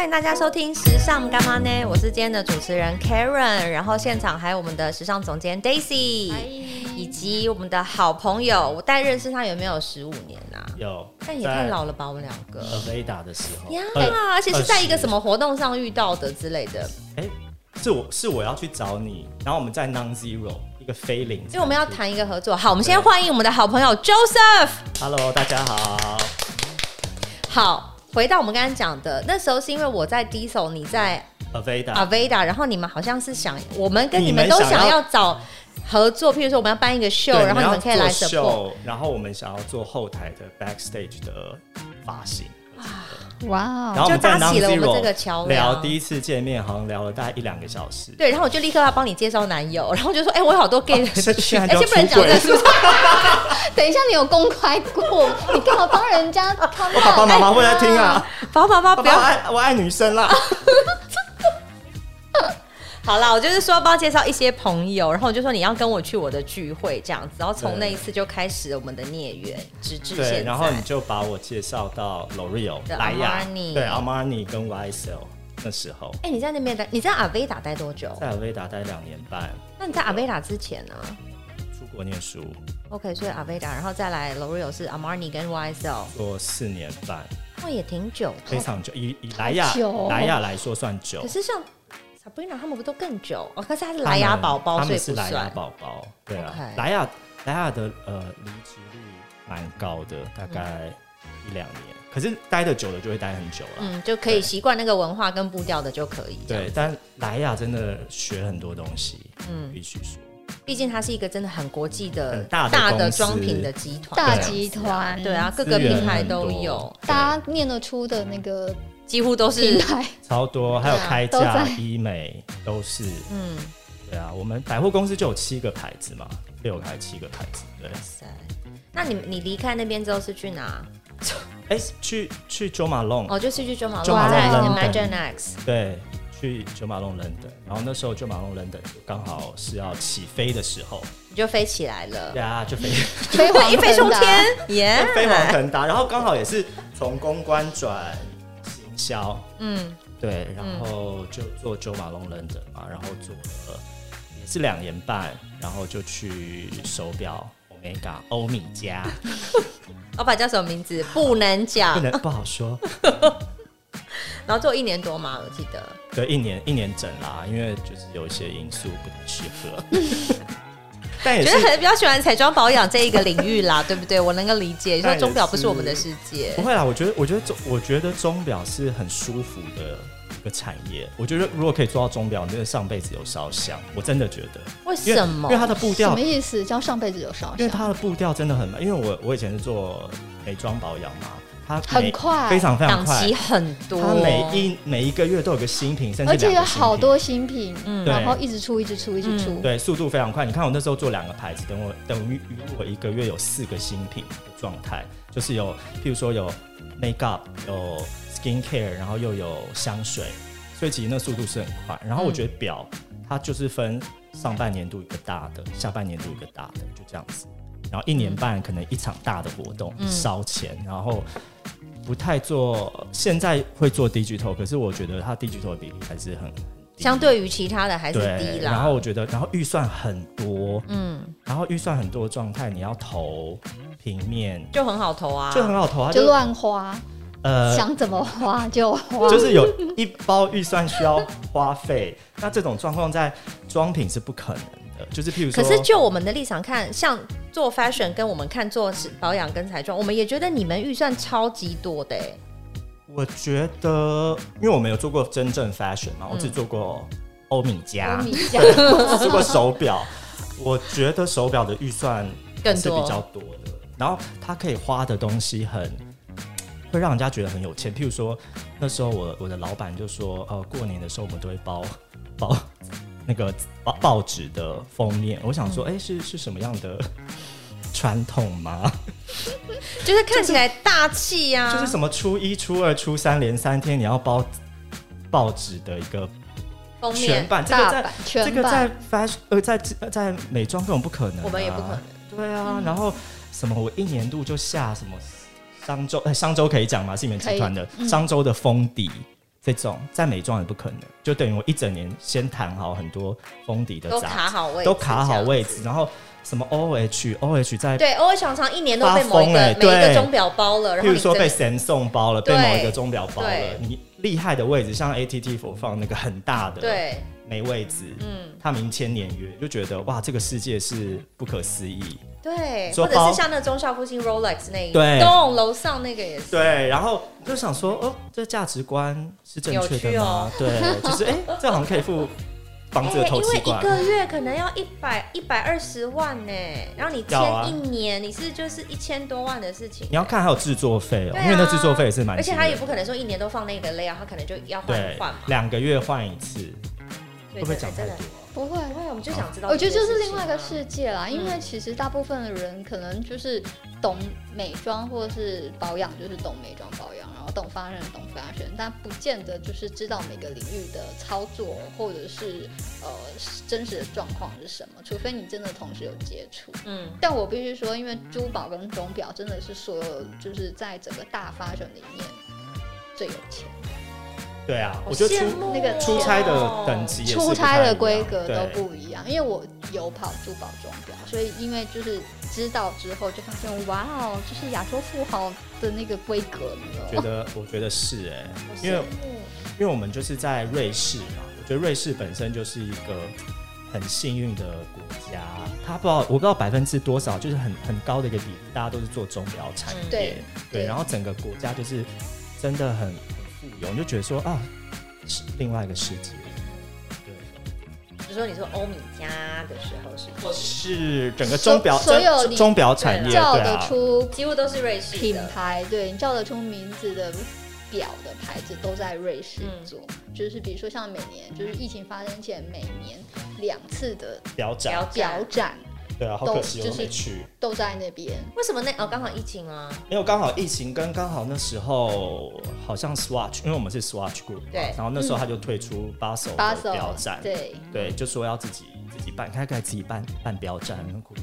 欢迎大家收听《时尚干嘛呢》，我是今天的主持人 Karen，然后现场还有我们的时尚总监 Daisy，以及我们的好朋友，我大概认识他有没有十五年啊？有，但也太老了吧，我们两个。Aveda 的时候呀，而且是在一个什么活动上遇到的之类的。哎，是我是我要去找你，然后我们在 Non Zero 一个非零，因为我们要谈一个合作。好，我们先欢迎我们的好朋友 Joseph。Hello，大家好。好。回到我们刚刚讲的，那时候是因为我在 Diesel，你在 Aveda，Aveda，然后你们好像是想，我们跟你们都想要找合作，譬如说我们要办一个秀，然后你们可以来 support，然后我们想要做后台的 backstage 的发型。哇！然后我们在搭起了我们这个桥聊，第一次见面好像聊了大概一两个小时。对，然后我就立刻要帮你介绍男友，然后就说：“哎，我有好多 gay 的事情，而且不能讲这个。” 等一下，你有公开过？你干嘛帮人家？我爸爸妈妈会来听啊！爸爸妈妈不要爱我爱女生啦。好啦，我就是说帮介绍一些朋友，然后我就说你要跟我去我的聚会这样子，然后从那一次就开始我们的孽缘，直至现在。对，然后你就把我介绍到 L'Oreal、莱雅，对，Armani 跟 YSL 那时候。哎、欸，你在那边待？你在阿维达待多久？在阿维达待两年半。那你在阿维达之前呢？出国念书。OK，所以阿维达然后再来 L'Oreal 是 Armani 跟 YSL，做四年半。那、哦、也挺久，非常久。以以莱雅莱雅来说算久。可是像 Sabrina 他们不都更久？哦，可是他是莱雅宝宝，所以是莱雅宝宝。对啊，莱雅莱雅的呃离职率蛮高的，大概一两年。嗯、可是待的久了就会待很久了，嗯，就可以习惯那个文化跟步调的就可以。对，但莱雅真的学很多东西，嗯，必须说，毕竟它是一个真的很国际的大的装品的集团，大集团，对啊，各个品牌都有，大家念得出的那个。几乎都是超多，还有开架医美都是，嗯，对啊，我们百货公司就有七个牌子嘛，六个还是七个牌子？对。那你你离开那边之后是去哪？哎，去去 Jo Malone 哦，就是去 Jo Malone 在 Imagine X，对，去 Jo Malone London，然后那时候 Jo Malone London 刚好是要起飞的时候，你就飞起来了，对啊，就飞。飞黄一 飞冲天，耶，飞黄腾达，然后刚好也是从公关转。销，嗯，对，然后就做 Jo Malone London 嘛，然后做了也是两年半，然后就去手表 Omega 欧米茄，老板叫什么名字？不能讲，不能不好说。然后做一年多嘛，我记得，对，一年一年整啦，因为就是有一些因素不太适合。但也觉得很比较喜欢彩妆保养这一个领域啦，对不对？我能够理解，你说钟表不是我们的世界。不会啦，我觉得，我觉得钟，我觉得钟表是很舒服的一个产业。我觉得如果可以做到钟表，真的上辈子有烧香。我真的觉得。为什么？因为它的步调什么意思？叫上辈子有烧香？因为它的步调真的很慢。因为我我以前是做美妆保养嘛。它很快，非常非常快，档期很多。它每一每一个月都有个新品，甚至而且有好多新品，嗯，然后一直出，一直出，一直出，对，速度非常快。你看我那时候做两个牌子，等我等于我一个月有四个新品的状态，就是有，譬如说有 make up，有 skin care，然后又有香水，所以其实那速度是很快。然后我觉得表它就是分上半年度一个大的，下半年度一个大的，就这样子。然后一年半可能一场大的活动烧钱，然后。不太做，现在会做 digital，可是我觉得它 digital 的比例还是很低，相对于其他的还是低了。然后我觉得，然后预算很多，嗯，然后预算很多的状态，你要投平面。就很好投啊，就很好投啊，就乱花，呃，想怎么花就花，就是有一包预算需要花费，那这种状况在装品是不可能。就是譬如说，可是就我们的立场看，像做 fashion 跟我们看做保养跟彩妆，我们也觉得你们预算超级多的。我觉得，因为我没有做过真正 fashion 嘛，我只做过欧米茄，欧米茄做过手表。我觉得手表的预算更是比较多的，然后它可以花的东西很会让人家觉得很有钱。譬如说，那时候我我的老板就说，呃，过年的时候我们都会包包。那个报报纸的封面，我想说，哎、欸，是是什么样的 传统吗？就是看起来大气呀、啊就是，就是什么初一、初二、初三连三天你要包报纸的一个封面全版，这个在这个在 fashion 呃在在美妆根本不可能、啊，我们也不可能。对啊，嗯、然后什么我一年度就下什么商周，哎、欸，商周可以讲吗？是你们集团的商周的封底。这种在美妆也不可能，就等于我一整年先谈好很多封底的杂志，都卡好位置，都卡好位置，然后什么 O H O H 在对 O H 常常一年都被某一个欸、每一个钟表包了，然后譬如说被 Samsung 包了，被某一个钟表包了，你厉害的位置像 A T T 佛放那个很大的，对，没位置，嗯，他明签年约就觉得哇，这个世界是不可思议。对，或者是像那个忠孝复兴 Rolex 那一对，栋楼上那个也是。对，然后就想说，哦，这价值观是正确的吗？哦、对，就是哎，这好像可以付房子的头期款，因为一个月可能要一百一百二十万呢，然后你签一年，你是就是一千多万的事情。你要看还有制作费哦，因为那制作费也是蛮，而且他也不可能说一年都放那个 layout，他可能就要换换嘛，两个月换一次，会不会讲太多？不会，不会，我们就想知道。我觉得就是另外一个世界啦，因为其实大部分的人可能就是懂美妆或者是保养，就是懂美妆保养，然后懂 fashion 懂 fashion，但不见得就是知道每个领域的操作或者是呃真实的状况是什么，除非你真的同时有接触。嗯，但我必须说，因为珠宝跟钟表真的是所有就是在整个大 fashion 里面最有钱。对啊，我觉得出那个出差的等级、出差的规格都不一样。因为我有跑珠宝钟表，所以因为就是知道之后就发现，哇哦，就是亚洲富豪的那个规格。我觉得，我觉得是哎、欸，因为因为我们就是在瑞士嘛，我觉得瑞士本身就是一个很幸运的国家。他不知道，我不知道百分之多少，就是很很高的一个比例，大家都是做钟表产业。对，对，然后整个国家就是真的很。有，你就觉得说啊，是另外一个世界。对，就说你说欧米茄的时候是不是？整个钟表所有钟表产业叫得出，几乎都是瑞士品牌。对，你叫得出名字的表的牌子都在瑞士做。嗯、就是比如说像每年，就是疫情发生前每年两次的表展，表展。对啊，好可惜我没去，都在那边。为什么那哦？刚好疫情啊？没有，刚好疫情跟刚好那时候好像 Swatch，因为我们是 Swatch Group，对。然后那时候他就退出巴塞尔的表展，对对，就说要自己自己办，开开自己办办表展，很酷酷。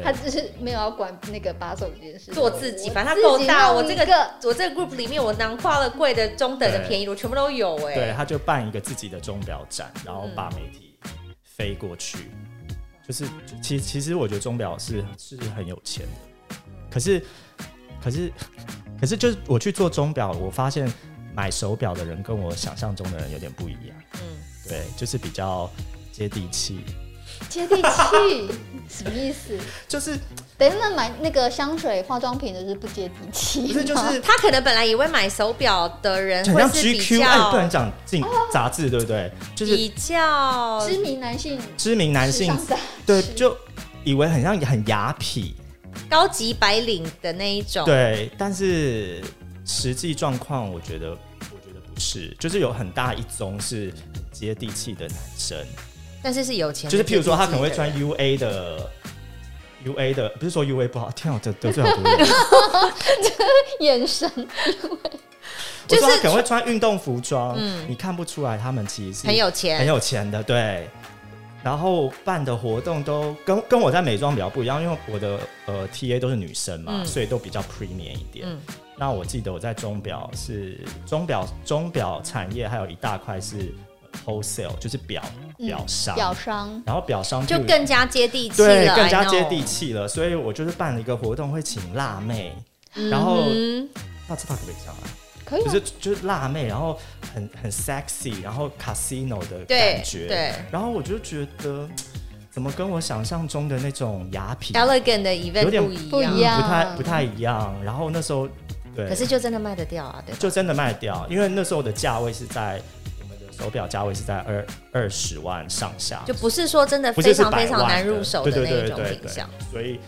他只是没有要管那个巴塞尔这件事，做自己，反正他够大。我这个我这个 group 里面，我囊括了贵的、中等的、便宜的，我全部都有哎。对，他就办一个自己的钟表展，然后把媒体飞过去。就是，其其实我觉得钟表是是很有钱的，可是，可是，可是就是我去做钟表，我发现买手表的人跟我想象中的人有点不一样。嗯，对，就是比较接地气。接地气什么意思？就是等一下买那个香水、化妆品的是不接地气。不是，就是他可能本来以为买手表的人会是比较，哎，不能讲进杂志，对不对？就是比较知名男性，知名男性，对，就以为很像很雅痞、高级白领的那一种。对，但是实际状况，我觉得，我觉得不是，就是有很大一宗是接地气的男生。但是是有钱，就是譬如说他可能会穿 U A 的，U A 的，不是说 U A 不好，天啊，得得罪好多人，眼神，就是他可能会穿运动服装，嗯，你看不出来他们其实很有钱，很有钱的，对。然后办的活动都跟跟我在美妆比较不一样，因为我的呃 T A 都是女生嘛，嗯、所以都比较 premium 一点。嗯、那我记得我在钟表是钟表钟表产业，还有一大块是。Wholesale 就是表表商，表商，然后表商就更加接地气了，对，更加接地气了。所以我就是办了一个活动，会请辣妹，然后那这套可不可以讲啊？可以，就是就是辣妹，然后很很 sexy，然后 casino 的感觉，对。然后我就觉得，怎么跟我想象中的那种雅痞 elegant 的 event 有点不一样，不太不太一样。然后那时候，对，可是就真的卖得掉啊，对，就真的卖得掉，因为那时候的价位是在。手表价位是在二二十万上下，就不是说真的非常非常难入手的那种品项，所以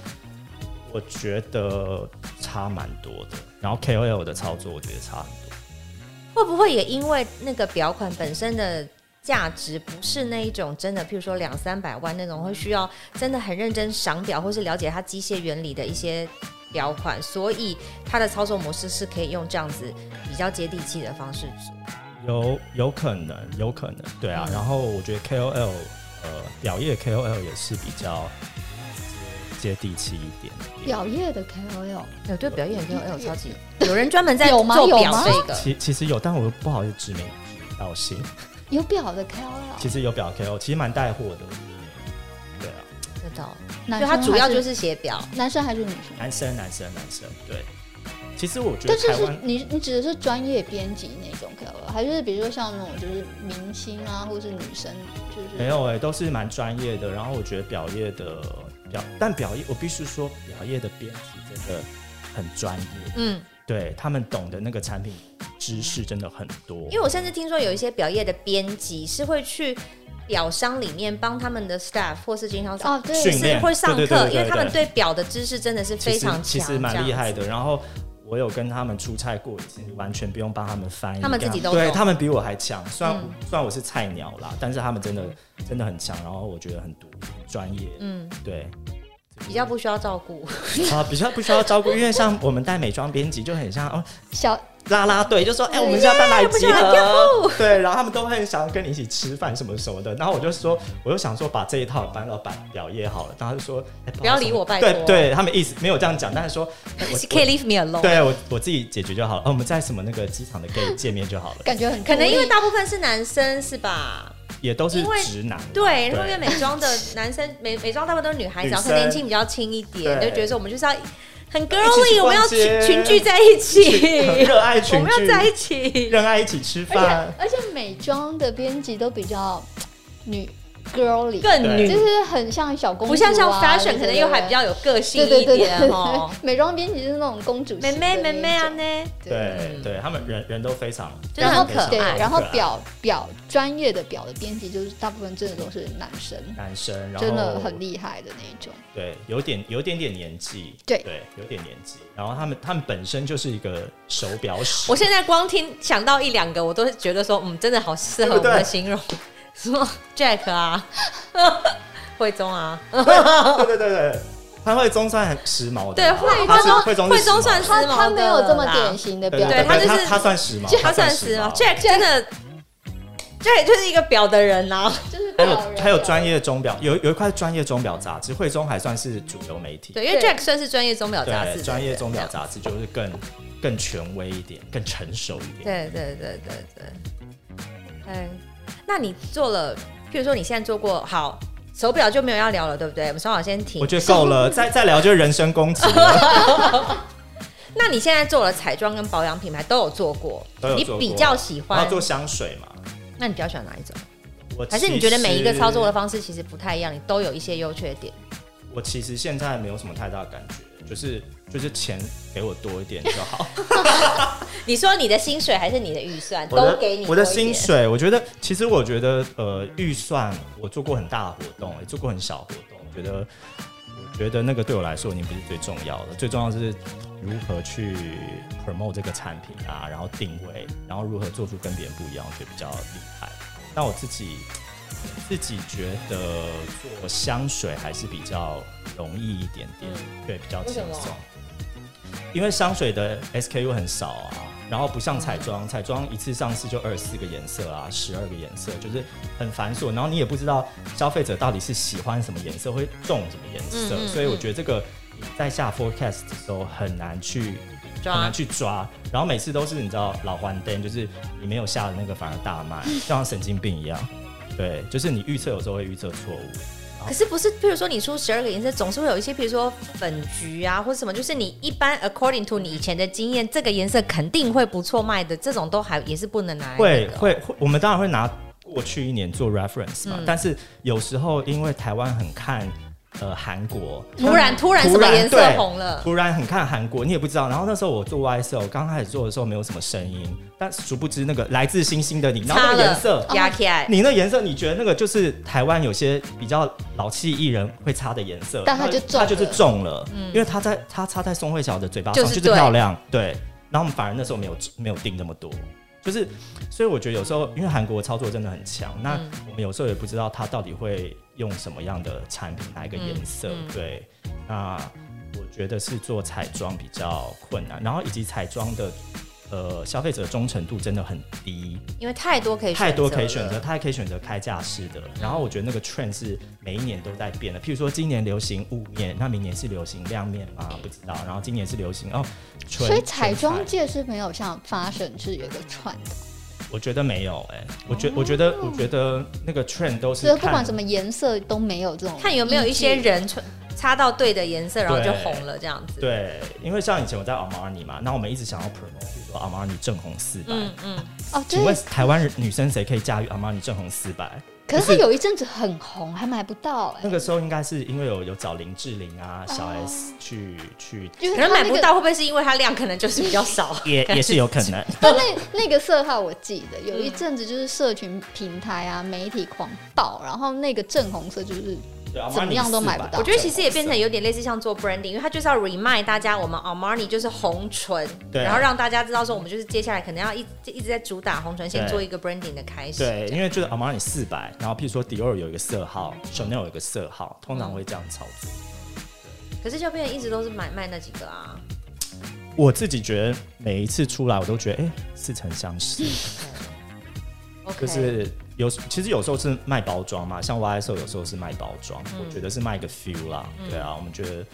我觉得差蛮多的。然后 KOL 的操作，我觉得差很多。会不会也因为那个表款本身的价值不是那一种真的，譬如说两三百万那种，会需要真的很认真赏表或是了解它机械原理的一些表款，所以它的操作模式是可以用这样子比较接地气的方式做。有有可能，有可能，对啊。嗯、然后我觉得 KOL，呃，表业 KOL 也是比较接地气一点点。表业的 KOL，对，对，表业 KOL 超级有人专门在 做表这个，其其实有，但我不好意思指名道姓。有表的 KOL，其实有表 KO，其实蛮带货的。对啊，知道，男就他主要就是写表，男生还是女生？男生男生男生，对。其实我觉得但是是你你指的是专业编辑那种 KOL，还是比如说像那种就是明星啊，或是女生，就是没有哎、欸，都是蛮专业的。然后我觉得表业的表，但表业我必须说，表业的编辑真的很专业。嗯，对他们懂的那个产品知识真的很多。因为我甚至听说有一些表业的编辑是会去表商里面帮他们的 staff 或是经销商哦，对，是会上课，因为他们对表的知识真的是非常强，其实，其实蛮厉害。的。然后我有跟他们出差过一次，完全不用帮他们翻译，他们自己都对他们比我还强。虽然、嗯虽然我是菜鸟啦，但是他们真的真的很强。然后我觉得很独很专业，嗯，对比较不需要照顾。啊，比较不需要照顾，因为像我们带美妆编辑就很像哦。小拉拉队就说：“哎、欸，我们现在到哪里集合？” 对，然后他们都会很想要跟你一起吃饭什么什么的。然后我就说，我就想说把这一套搬到板表业好了。然后他就说：“欸、不要理我，拜托。”对对，他们意思没有这样讲，但是说：“欸、我可以 leave me alone。”对我我自己解决就好了。哦，我们在什么那个机场的 gate 见面就好了。感觉很可能因为大部分是男生是吧？也都是直男。对，因为美妆的 男生美美妆大部分都是女孩子，然后年轻比较轻一点，就觉得说我们就是要。很 girly，我们要群群聚在一起，热爱群聚，我们要在一起，热爱一起吃饭。而且美妆的编辑都比较女 girly，更女，就是很像小公主，不像像 fashion，可能又还比较有个性一点哦。美妆编辑就是那种公主妹妹妹妹啊呢，对。对，他们人人都非常，真的很可爱。然后表表专业的表的编辑，就是大部分真的都是男生，男生，真的很厉害的那种。对，有点有点点年纪，对。对，有点年纪。然后他们他们本身就是一个手表史。我现在光听想到一两个，我都觉得说，嗯，真的好适合我们的形容，什么 Jack 啊，惠中啊，对对对对，他惠中算很时髦的，对，惠宗惠中惠中算时髦的，他没有这么典型的表，对他就是他算时髦，他算时髦，Jack 真的。，Jack 就是一个表的人呐，就是还有还有专业钟表，有有一块专业钟表杂志，惠中还算是主流媒体。对，因为 Jack 算是专业钟表杂志，专业钟表杂志就是更更权威一点，更成熟一点。对对对对对。哎，那你做了，譬如说你现在做过好手表就没有要聊了，对不对？我们稍微先停。我觉得够了，再再聊就是人身攻击。那你现在做了彩妆跟保养品牌都有做过，都有做过。你比较喜欢要做香水嘛？那你比较喜欢哪一种？还是你觉得每一个操作的方式其实不太一样，你都有一些优缺点？我其实现在没有什么太大的感觉，就是就是钱给我多一点就好。你说你的薪水还是你的预算都给你？我的薪水，我觉得其实我觉得呃预算我做过很大的活动，也做过很小活动，我觉得我觉得那个对我来说已经不是最重要的，最重要的是如何去 promote 这个产品啊，然后定位，然后如何做出跟别人不一样，我觉得比较厉害。但我自己自己觉得做香水还是比较容易一点点，嗯、对，比较轻松。因为香水的 SKU 很少啊，然后不像彩妆，嗯、彩妆一次上市就二十四个颜色啊，十二个颜色，就是很繁琐。然后你也不知道消费者到底是喜欢什么颜色，会中什么颜色，嗯嗯嗯，所以我觉得这个在下 forecast 的时候很难去。很难去抓，然后每次都是你知道老黄灯，就是你没有下的那个反而大卖，就像神经病一样。对，就是你预测有时候会预测错误。可是不是，譬如说你出十二个颜色，总是会有一些，譬如说粉橘啊或者什么，就是你一般 according to 你以前的经验，这个颜色肯定会不错卖的，这种都还也是不能拿。会会会，我们当然会拿过去一年做 reference 嘛，嗯、但是有时候因为台湾很看。呃，韩国突然突然什么颜色红了？突然很看韩国，你也不知道。然后那时候我做 YSL，刚开始做的时候没有什么声音，但殊不知那个来自星星的你，然后那个颜色压起来，你那颜色，你觉得那个就是台湾有些比较老气艺人会擦的颜色，但他就中，他就是中了，嗯、因为他在他擦在宋慧乔的嘴巴上就是漂亮，对。然后我们反而那时候没有没有定那么多。就是，所以我觉得有时候，因为韩国操作真的很强，那我们有时候也不知道它到底会用什么样的产品，哪一个颜色。嗯嗯、对，那我觉得是做彩妆比较困难，然后以及彩妆的呃消费者忠诚度真的很低，因为太多可以太多可以选择，他还可以选择开架式的。然后我觉得那个 trend 是每一年都在变的。譬如说今年流行雾面，那明年是流行亮面吗？不知道。然后今年是流行哦，所以彩妆界是没有像 fashion 是有一个串的。我觉得没有哎、欸，我觉我觉得我觉得那个 trend 都是，所以不管什么颜色都没有这种，看有没有一些人穿擦到对的颜色，然后就红了这样子。对，因为像以前我在 Armani 嘛，那我们一直想要 promote，比如说 Armani 正红四百，嗯嗯，哦，请问台湾女生谁可以驾驭 Armani 正红四百？可是它有一阵子很红，还买不到。那个时候应该是因为有有找林志玲啊、小 S 去、哦、去，可能买不到，会不会是因为它量可能就是比较少？也也是有可能。但那那个色号我记得有一阵子就是社群平台啊、媒体狂爆，然后那个正红色就是。怎么样都买不到。我觉得其实也变成有点类似像做 branding，因为它就是要 remind 大家，我们 Armani 就是红唇，对，然后让大家知道说，我们就是接下来可能要一一直在主打红唇，先做一个 branding 的开始。对，因为就是 Armani 四百，然后譬如说 Dior 有一个色号，Chanel 有一个色号，通常会这样操作。可是就变成一直都是买卖那几个啊。我自己觉得每一次出来，我都觉得哎，似曾相识。就是有，其实有时候是卖包装嘛，像 YSL 有时候是卖包装，嗯、我觉得是卖个 feel 啦，嗯、对啊，我们觉得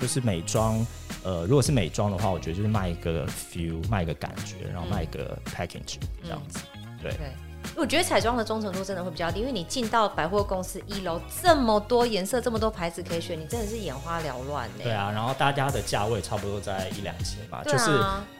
就是美妆，呃，如果是美妆的话，我觉得就是卖一个 feel，卖一个感觉，然后卖一个 package、嗯、这样子，对。对我觉得彩妆的忠诚度真的会比较低，因为你进到百货公司一楼，这么多颜色，这么多牌子可以选，你真的是眼花缭乱呢。对啊，然后大家的价位差不多在一两千吧，啊、就是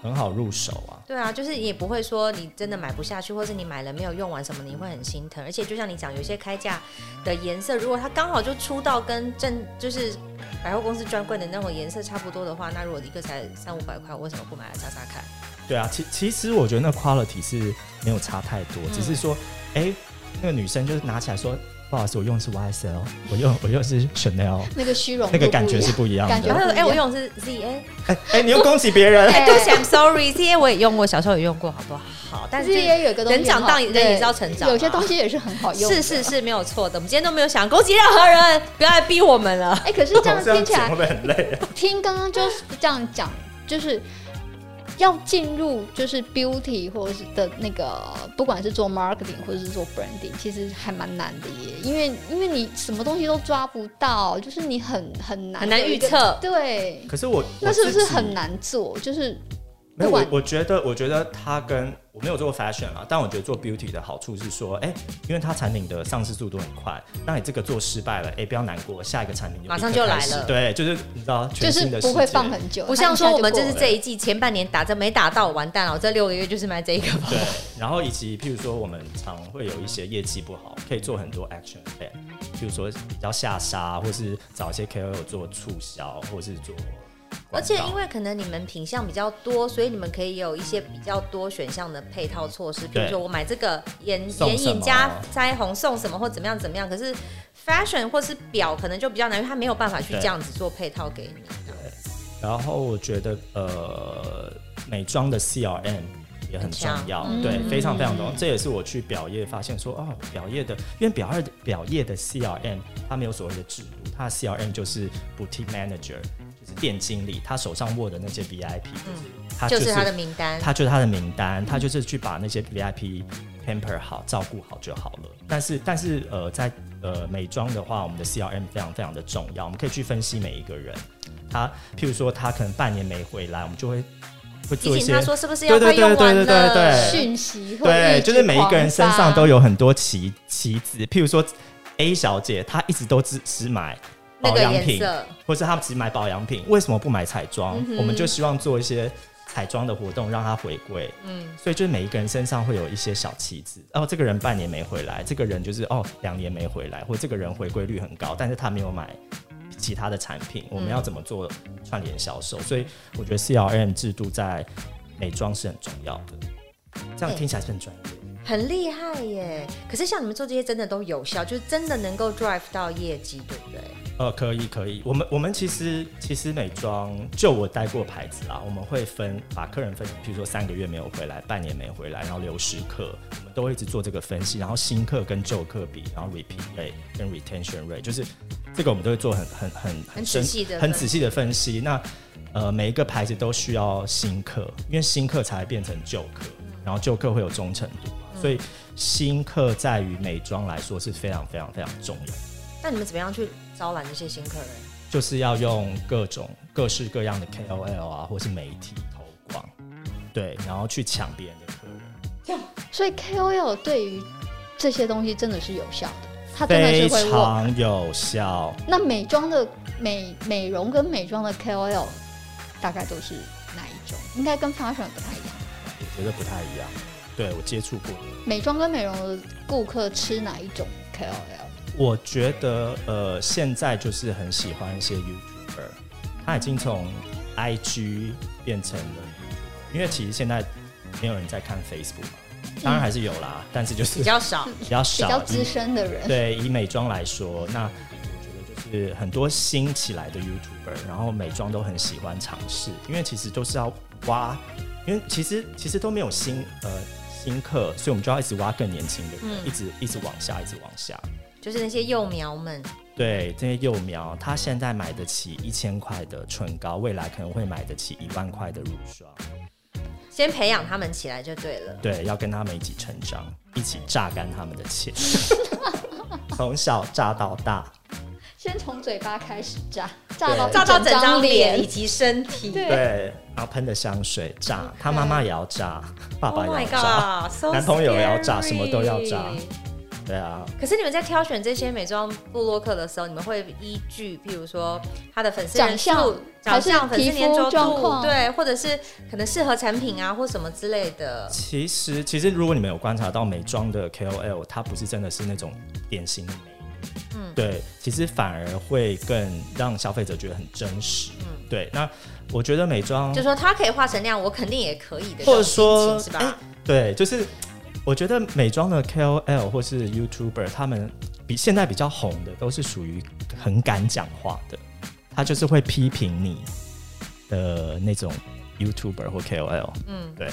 很好入手啊。对啊，就是你也不会说你真的买不下去，或是你买了没有用完什么，你会很心疼。而且就像你讲，有些开价的颜色，如果它刚好就出到跟正就是百货公司专柜的那种颜色差不多的话，那如果一个才三五百块，我为什么不买来擦擦看？对啊，其其实我觉得那 quality 是没有差太多，嗯、只是说，哎、欸，那个女生就是拿起来说，不好意思，我用的是 YSL，我用我用的是 Chanel，那个虚荣，那个感觉是不一样的。感觉，哎、欸，我用的是 ZA，哎哎、欸，你又恭喜别人，哎，对不起，I'm sorry，ZA 我也用过，小时候也用过，好不好？但是 ZA 有一个东西，人长大人也是要成长，有些东西也是很好用，是是是没有错的。我们今天都没有想攻击任何人，不要来逼我们了。哎、欸，可是这样听起来会不会很累、啊？听刚刚就是这样讲，就是。要进入就是 beauty 或者是的那个，不管是做 marketing 或者是做 branding，其实还蛮难的耶，因为因为你什么东西都抓不到，就是你很很难很难预测。对。可是我，我那是不是很难做？就是。没有，我我觉得，我觉得它跟我没有做过 fashion 啊，但我觉得做 beauty 的好处是说，哎、欸，因为它产品的上市速度很快，那你这个做失败了，哎、欸，不要难过，下一个产品就马上就来了。对，就是你知道，就是不会放很久，不像说我们这是这一季前半年打这没打到，完蛋了，我这六个月就是卖这一个。对，然后以及譬如说我们常会有一些业绩不好，可以做很多 action plan，譬如说比较下杀，或是找一些 KOL 做促销，或是做。而且因为可能你们品相比较多，所以你们可以有一些比较多选项的配套措施，比如说我买这个眼眼影加腮红送什么或怎么样怎么样。可是 fashion 或是表可能就比较难，因为它没有办法去这样子做配套给你。对。然后我觉得呃，美妆的 CRM 也很重要，对，非常非常重要。这也是我去表业发现说，哦，表业的，因为表二表业的 CRM 它没有所谓的制度，它的 CRM 就是 boutique manager。店经理他手上握的那些 VIP，他就是他的名单，他就是他的名单，他就是去把那些 VIP pamper 好，照顾好就好了。但是，但是呃，在呃美妆的话，我们的 CRM 非常非常的重要，我们可以去分析每一个人，他譬如说他可能半年没回来，我们就会会做一些他说是不是要快用完的讯息，对，就是每一个人身上都有很多棋棋子，譬如说 A 小姐，她一直都只只买。保养品，或是他们只买保养品，为什么不买彩妆？嗯、我们就希望做一些彩妆的活动，让他回归。嗯，所以就是每一个人身上会有一些小旗子。哦，这个人半年没回来，这个人就是哦两年没回来，或这个人回归率很高，但是他没有买其他的产品。我们要怎么做串联销售？嗯、所以我觉得 CRM 制度在美妆是很重要的。这样听起来是很专业。欸很厉害耶！可是像你们做这些真的都有效，就是真的能够 drive 到业绩，对不对？呃，可以可以。我们我们其实其实美妆就我带过牌子啦，我们会分把客人分，比如说三个月没有回来，半年没回来，然后流失客，我们都会一直做这个分析，然后新客跟旧客比，然后 repeat rate 跟 retention rate，就是这个我们都会做很很很很仔细的很仔细的分析。那呃，每一个牌子都需要新客，因为新客才会变成旧客，然后旧客会有忠诚度，嗯、所以新客在于美妆来说是非常非常非常重要。那你们怎么样去招揽这些新客人？就是要用各种各式各样的 KOL 啊，或是媒体投广，对，然后去抢别人的客人。所以 KOL 对于这些东西真的是有效的，它真的是会非常有效。那美妆的美美容跟美妆的 KOL。大概都是哪一种？应该跟 fashion 不太一样。我觉得不太一样。对，我接触过美妆跟美容的顾客吃哪一种 KOL？我觉得呃，现在就是很喜欢一些 YouTuber，他已经从 IG 变成了 YouTuber，因为其实现在没有人在看 Facebook 嘛，当然还是有啦，嗯、但是就是比较少，比较少，比较资深的人。对，以美妆来说，那我觉得就。是很多新起来的 YouTuber，然后美妆都很喜欢尝试，因为其实都是要挖，因为其实其实都没有新呃新客，所以我们就要一直挖更年轻的人，嗯、一直一直往下，一直往下。就是那些幼苗们，对这些幼苗，他现在买得起一千块的唇膏，未来可能会买得起一万块的乳霜。先培养他们起来就对了。对，要跟他们一起成长，一起榨干他们的钱，从小榨到大。先从嘴巴开始榨，榨到炸到整张脸以及身体，对，然后喷的香水榨，他妈妈也要榨，爸爸也要榨，oh、男朋友也要炸，什么都要炸，对啊。可是你们在挑选这些美妆部落客的时候，你们会依据，譬如说他的粉丝长相、长相、粉丝粘着度，对，或者是可能适合产品啊，或什么之类的。其实，其实如果你们有观察到美妆的 KOL，它不是真的是那种典型的美。嗯，对，其实反而会更让消费者觉得很真实。嗯，对。那我觉得美妆，就说它可以化成那样，我肯定也可以的。或者说，是吧？对，就是我觉得美妆的 KOL 或是 YouTuber，他们比现在比较红的，都是属于很敢讲话的。他就是会批评你的那种 YouTuber 或 KOL。嗯，对。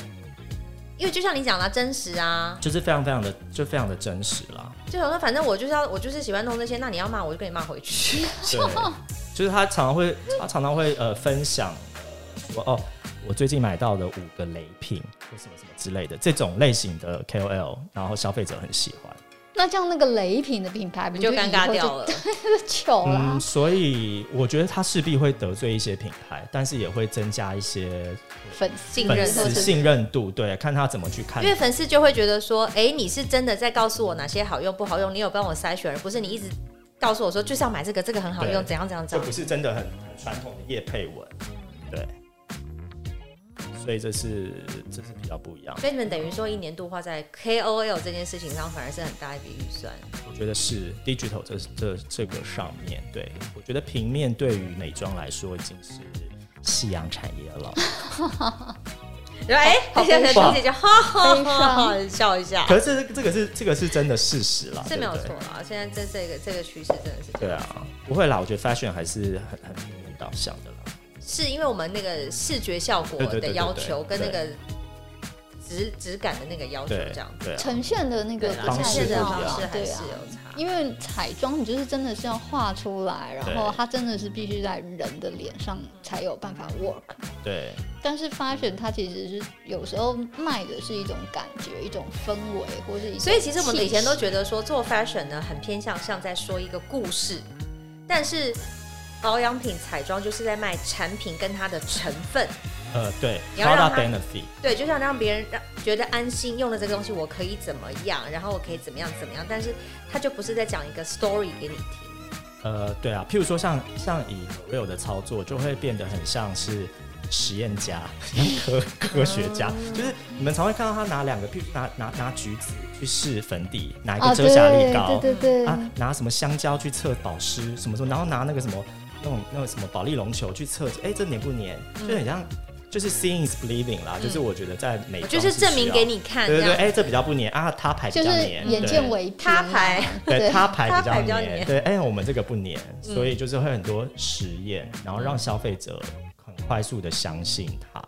因为就像你讲的，真实啊，就是非常非常的，就非常的真实啦。就想说，反正我就是要，我就是喜欢弄这些，那你要骂我就跟你骂回去。对，就是他常常会，他常常会呃分享，说哦，我最近买到的五个雷品或什么什么之类的这种类型的 KOL，然后消费者很喜欢。那这样那个雷品的品牌不就尴尬掉了？糗了。嗯，所以我觉得他势必会得罪一些品牌，但是也会增加一些粉丝粉丝信任度。对，看他怎么去看。因为粉丝就会觉得说，哎、欸，你是真的在告诉我哪些好用不好用，你有帮我筛选，而不是你一直告诉我说就是要买这个，这个很好用，怎样怎样怎样。这不是真的很很传统的叶配文，对。所以这是这是比较不一样，所以你们等于说一年度花在 KOL 这件事情上，反而是很大一笔预算。我觉得是 digital 这这这个上面，对，我觉得平面对于美妆来说已经是夕阳产业了。对，哎，现在婷姐就哈哈哈笑一下。可是这这个是这个是真的事实了，是没有错啦。现在这这个这个趋势真的是对啊，不会啦，我觉得 fashion 还是很很平面导向的啦。是因为我们那个视觉效果的要求跟那个质质感的那个要求这样，对，呈现的那个方式的方式还是有差。因为彩妆你就是真的是要画出来，然后它真的是必须在人的脸上才有办法 work。对。但是 fashion 它其实是有时候卖的是一种感觉、一种氛围，或是一种。所以其实我们以前都觉得说做 fashion 呢，很偏向像在说一个故事，但是。保养品、彩妆就是在卖产品跟它的成分。呃，对，你要让它 benefit，对，就像让别人让觉得安心，用了这个东西我可以怎么样，然后我可以怎么样怎么样，但是它就不是在讲一个 story 给你听。呃，对啊，譬如说像像以 L'Oréal 的操作，就会变得很像是实验家、科科学家，就是你们常会看到他拿两个，譬如拿拿拿橘子去试粉底，拿一个遮瑕力膏，对对对，啊，拿什么香蕉去测保湿，什么什么，然后拿那个什么。那种那个什么保利龙球去测试，哎，这黏不黏？嗯、就很像，就是 seeing is believing 啦。嗯、就是我觉得在美妆就是证明给你看，对对对，哎，这比较不黏啊，他牌比较黏，眼见为，他牌，对，他牌比较黏，对，哎，我们这个不黏，所以就是会很多实验，然后让消费者很快速的相信他，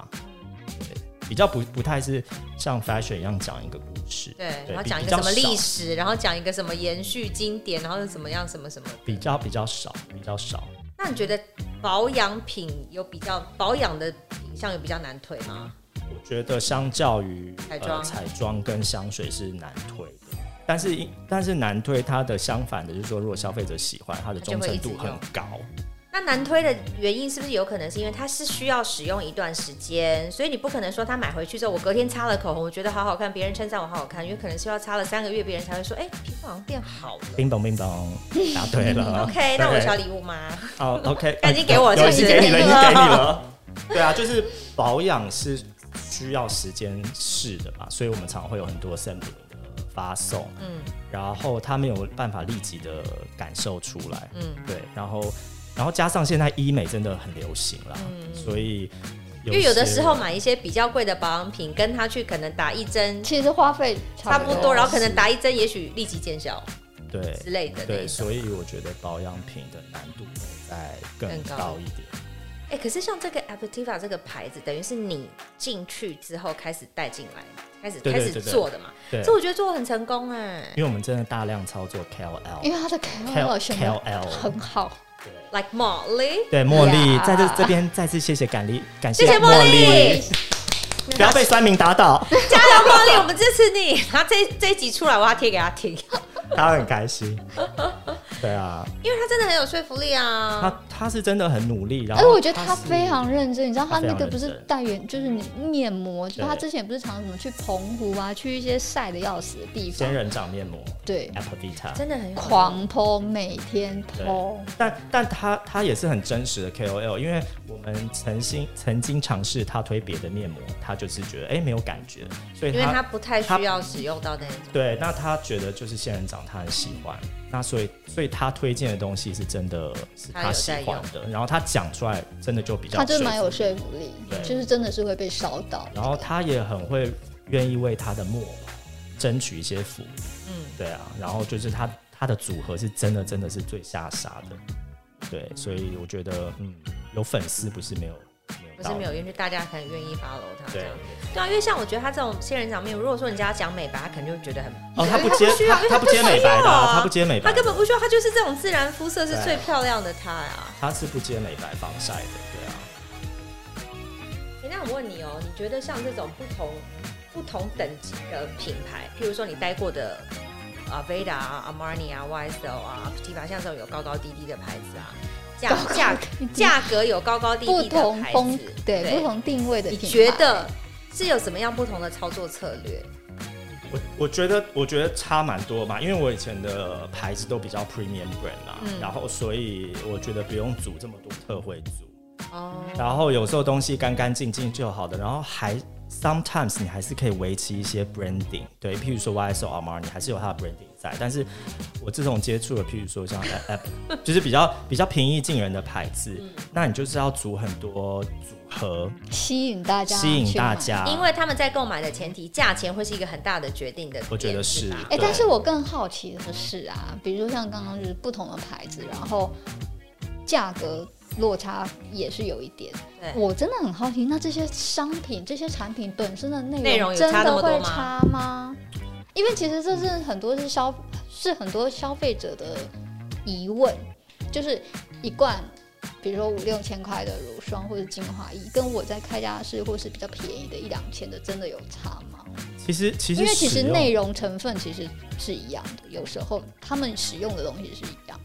对，比较不不太是像 fashion 一样讲一个故事，对，然后讲一个什么历史，然后讲一个什么延续经典，然后是怎么样什么什么，比较比较少，比较少。那你觉得保养品有比较保养的品项有比较难推吗？我觉得相较于彩妆、呃、彩妆跟香水是难推的，但是但是难推它的相反的就是说，如果消费者喜欢，它的忠诚度很高。那难推的原因是不是有可能是因为它是需要使用一段时间，所以你不可能说他买回去之后，我隔天擦了口红，我觉得好好看，别人称赞我好好看，因为可能需要擦了三个月，别人才会说，哎、欸，皮肤好像变好了。叮咚叮咚，答对了。OK，那我有小礼物吗？哦、oh,，OK，赶紧给我，已经给你了，已经给你了。对啊，就是保养是需要时间试的嘛，所以我们常会有很多 sample 的发送，嗯，然后他没有办法立即的感受出来，嗯，对，然后。然后加上现在医美真的很流行了，嗯、所以因为有的时候买一些比较贵的保养品，跟他去可能打一针，其实花费差不多，然后可能打一针也许立即见效，对之类的。对，所以我觉得保养品的难度会再更高一点。哎、欸，可是像这个 Apertiva 这个牌子，等于是你进去之后开始带进来，开始开始做的嘛？对，所以我觉得做的很成功哎，因为我们真的大量操作 KOL，因为它的 KOL 选的很好。Like 茉莉，对茉莉.在这这边再次谢谢感力，感谢茉莉，不要被酸民打倒，加油茉莉，我们支持你。然后这这一集出来，我要贴给他听，他会很开心。对啊，因为他真的很有说服力啊。他他是真的很努力，然后而且我觉得他非常认真。你知道他那个不是代言，就是你面膜，就他之前不是常什么去澎湖啊，去一些晒的要死的地方，仙人掌面膜，对，Apple Vita，真的很狂 po，每天 po。但但他他也是很真实的 KOL，因为我们曾经曾经尝试他推别的面膜，他就是觉得哎、欸、没有感觉，所以因为他不太需要使用到那种。对，那他觉得就是仙人掌，他很喜欢。那所以，所以他推荐的东西是真的是他喜欢的，然后他讲出来真的就比较，他就蛮有说服力，对，就是真的是会被烧到。然后他也很会愿意为他的墨争取一些福利，嗯，对啊，然后就是他他的组合是真的真的是最下杀的，对，所以我觉得嗯，有粉丝不是没有。不是没有，因为大家可能愿意 follow 他这样。对，对啊，因为像我觉得他这种仙人掌面，如果说你叫他讲美白，他可能就会觉得很哦，他不接他不需要，他，他不接美白的，他不接美白，他根本不需要，他就是这种自然肤色是最漂亮的他呀。他是不接美白防晒的，对啊。欸，那我问你哦，你觉得像这种不同不同等级的品牌，譬如说你待过的啊，Aveda 啊，Armani 啊，YSL 啊，Apertiva 像这种有高高低低的牌子啊。价价格有高高低低的牌子，对，对不同定位的品牌，你觉得是有什么样不同的操作策略？我我觉得我觉得差蛮多嘛，因为我以前的牌子都比较 premium brand 嘛，嗯、然后所以我觉得不用组这么多特惠组。哦，然后有时候东西干干净净就好的，然后还 sometimes 你还是可以维持一些 branding，对，譬如说 YSL Armani 你还是有它的 branding 在。但是，我自从接触了，譬如说像 App，就是比较比较平易近人的牌子，嗯，那你就是要组很多组合，吸引大家，吸引大家，因为他们在购买的前提，价钱会是一个很大的决定的。我觉得是。哎，欸，但是我更好奇的是啊，比如说像刚刚就是不同的牌子，然后价格落差也是有一点。我真的很好奇，那这些商品、这些产品本身的内容真的会差吗？因为其实这是很多是消是很多消费者的疑问，就是一罐，比如说五六千块的乳霜或者精华液，跟我在开家式或是比较便宜的一两千的，真的有差吗？其实其实因为其实内容成分其实是一样的，有时候他们使用的东西是一样。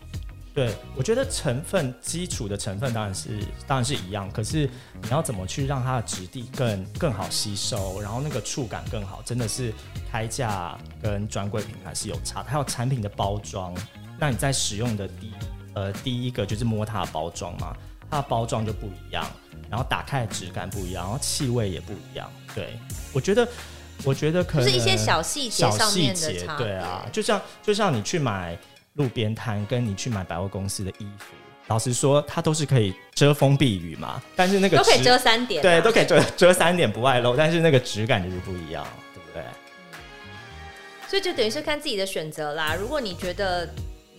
对，我觉得成分基础的成分当然是当然是一样，可是你要怎么去让它的质地更更好吸收，然后那个触感更好，真的是开价跟专柜品牌是有差。还有产品的包装，那你在使用的第呃第一个就是摸它的包装嘛，它的包装就不一样，然后打开的质感不一样，然后气味也不一样。对，我觉得我觉得可能是一些小细节上面的差。对啊，就像就像你去买。路边摊跟你去买百货公司的衣服，老实说，它都是可以遮风避雨嘛。但是那个都可以遮三点，对，都可以遮遮三点不外露。但是那个质感就是不一样，对不对？所以就等于是看自己的选择啦。如果你觉得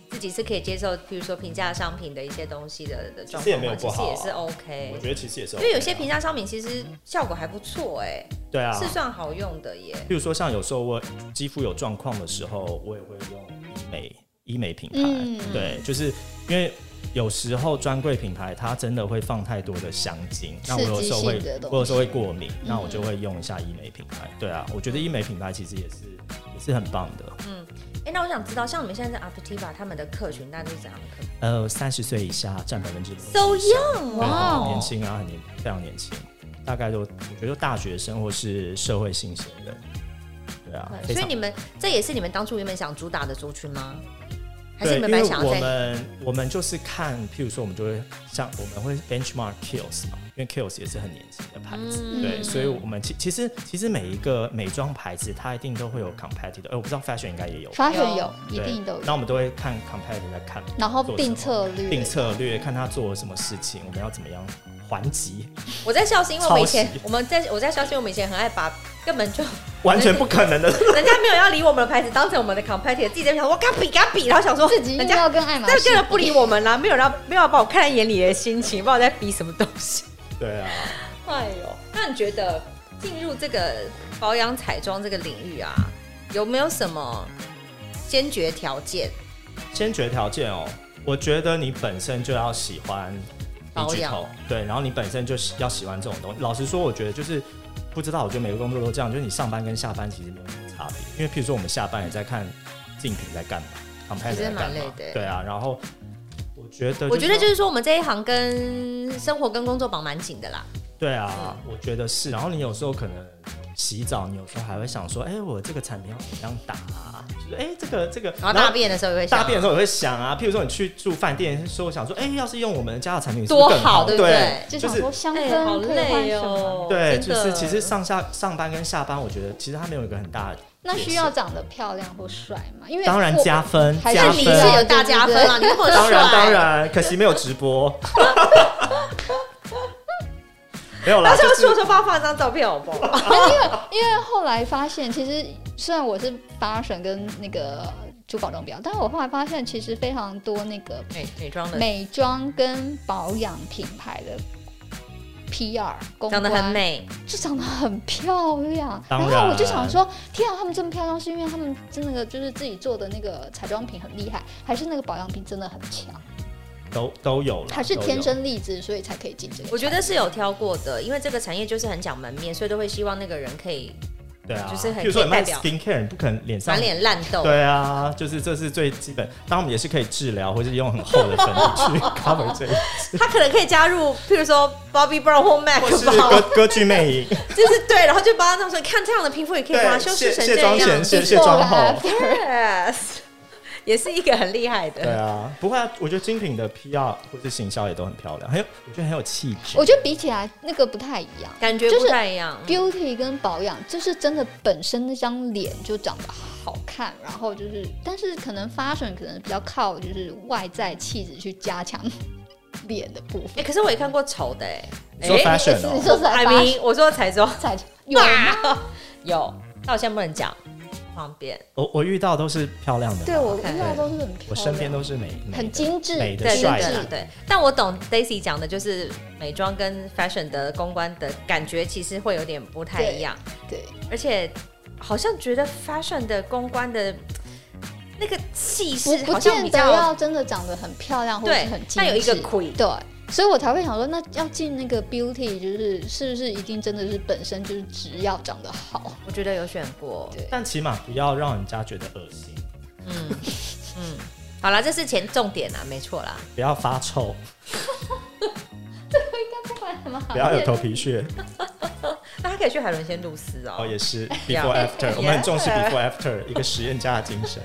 自己是可以接受，比如说平价商品的一些东西的的状况，其实也没有不好，其实也是 OK。我觉得其实也是 OK，因为有些平价商品其实效果还不错哎。对啊，是算好用的耶。比如说像有时候我肌肤有状况的时候，我也会用医美。医美品牌，嗯、对，就是因为有时候专柜品牌它真的会放太多的香精，那我有时候会刺激性的东西我有时候会过敏，嗯那我就会用一下医美品牌。对啊，我觉得医美品牌其实也是也是很棒的。嗯哎，那我想知道，像你们现在在 Aptiva 他们的客群大概都是怎样的客群呃，三十岁以下占百分之？So young，哇很年轻啊，很年非常年轻，大概都我觉得大学生或是社会新鲜人。对啊，所以你们这也是你们当初原本想主打的族群吗？还是对，你们因为我本来想要在？们我们就是看，譬如说，我们就会像我们会 benchmark Kills 嘛，因为 Kills 也是很年轻的牌子，嗯。对，所以我们其其实其实每一个美妆牌子，它一定都会有 competitor，哎、我不知道 Fashion 应该也有，，fashion 有一定都有，那我们都会看 competitor 在看，然后定策略，定策略，看他做了什么事情，我们要怎么样还击，我在笑是因为我们以前我们在我在笑是因为我们以前很爱把根本就 完全不可能的，人家没有要理我们的牌子当成我们的 competitor，自己在想我跟他比跟他比，然后想说自己人家要跟爱马仕。但是根本不理我们啦，没有人没有人把我看在眼里的心情，不知道在比什么东西。对啊，哎呦，那你觉得进入这个保养彩妆这个领域啊，有没有什么先决条件？先决条件哦，我觉得你本身就要喜欢保养对，然后你本身就是要喜欢这种东西。老实说，我觉得就是不知道，我觉得每个工作都这样，就是你上班跟下班其实没有什么差别。因为譬如说我们下班也在看竞品在干嘛 p e 其实在干嘛对啊，然后我觉得、我觉得就是是说，我们这一行跟生活跟工作绑蛮紧的啦。对啊，我觉得是。然后你有时候可能洗澡，你有时候还会想说，哎、我这个产品要怎么样打啊？就是哎、这个这个，然后大便的时候也会想大便的时候也会想啊，譬如说你去住饭店，说我想说，哎、要是用我们家的产品是不是多更好，好对不对就就是想说香哎好累？哦。对，就是其实上下上班跟下班，我觉得其实它没有一个很大的，那需要长得漂亮或帅吗？因为当然我加分，还是你，是有大加分啊，你那么帅当然当。然，可惜没有直播，没有啦，就说说帮他放一张照片好不好？因为因为后来发现，其实虽然我是 fashion 跟那个珠宝钟表，但是我后来发现，其实非常多那个美美妆的美妆跟保养品牌的 PR 公长得很美，就长得很漂亮。然然后我就想说，天啊，他们这么漂亮，是因为他们真的就是自己做的那个彩妆品很厉害，还是那个保养品真的很强，都都有了，他是天生丽质，所以才可以进这个？我觉得是有挑过的，因为这个产业就是很讲门面，所以都会希望那个人可以对啊，就是很譬如说你卖 skin care，你不可能脸上满脸烂痘。对啊，就是这是最基本，当然我们也是可以治疗，或是用很厚的粉底去 cover 这一，他可能可以加入，譬如说 Bobbi Brown 或 MAC 或是吧，歌歌剧魅影，就是对，然后就帮他弄说，你看这样的皮肤也可以把它修饰成这卸卸妆前卸妆后，，yes，也是一个很厉害的对的。啊，不过我觉得精品的 PR 或者行销也都很漂亮，很有我觉得很有气质。我觉得比起来那个不太一样。感觉不太一样，beauty 跟保养，就是真的本身那张脸就长得好看，然后就是，但是可能 fashion 可能比较靠就是外在气质去加强脸的部分。哎，可是我也看过丑的，哎，你说 fashion 你说是海明，我说彩妆彩有吗？有，但我现在不能讲，方便。我我遇到都是漂亮的，对我遇到都是很漂亮，我身边都是美，美很精致，美的对对帅的。对对，但我懂 Daisy 讲的，就是美妆跟 fashion 的公关的感觉，其实会有点不太一样。对，而且好像觉得 fashion 的公关的那个气势不见得好像比较要真的长得很漂亮或者是很，精但有一个致亏。对，所以我才会想说，那要进那个 beauty，就是是不是一定真的是本身就是只要长得好？我觉得有选过，对但起码不要让人家觉得恶心，嗯嗯，好啦，这是前重点啦，没错啦。不要发臭，不管什么不要有头皮屑。那他可以去海伦先露丝哦。哦，也是 before after，我们很重视 before after 一个实验家的精神。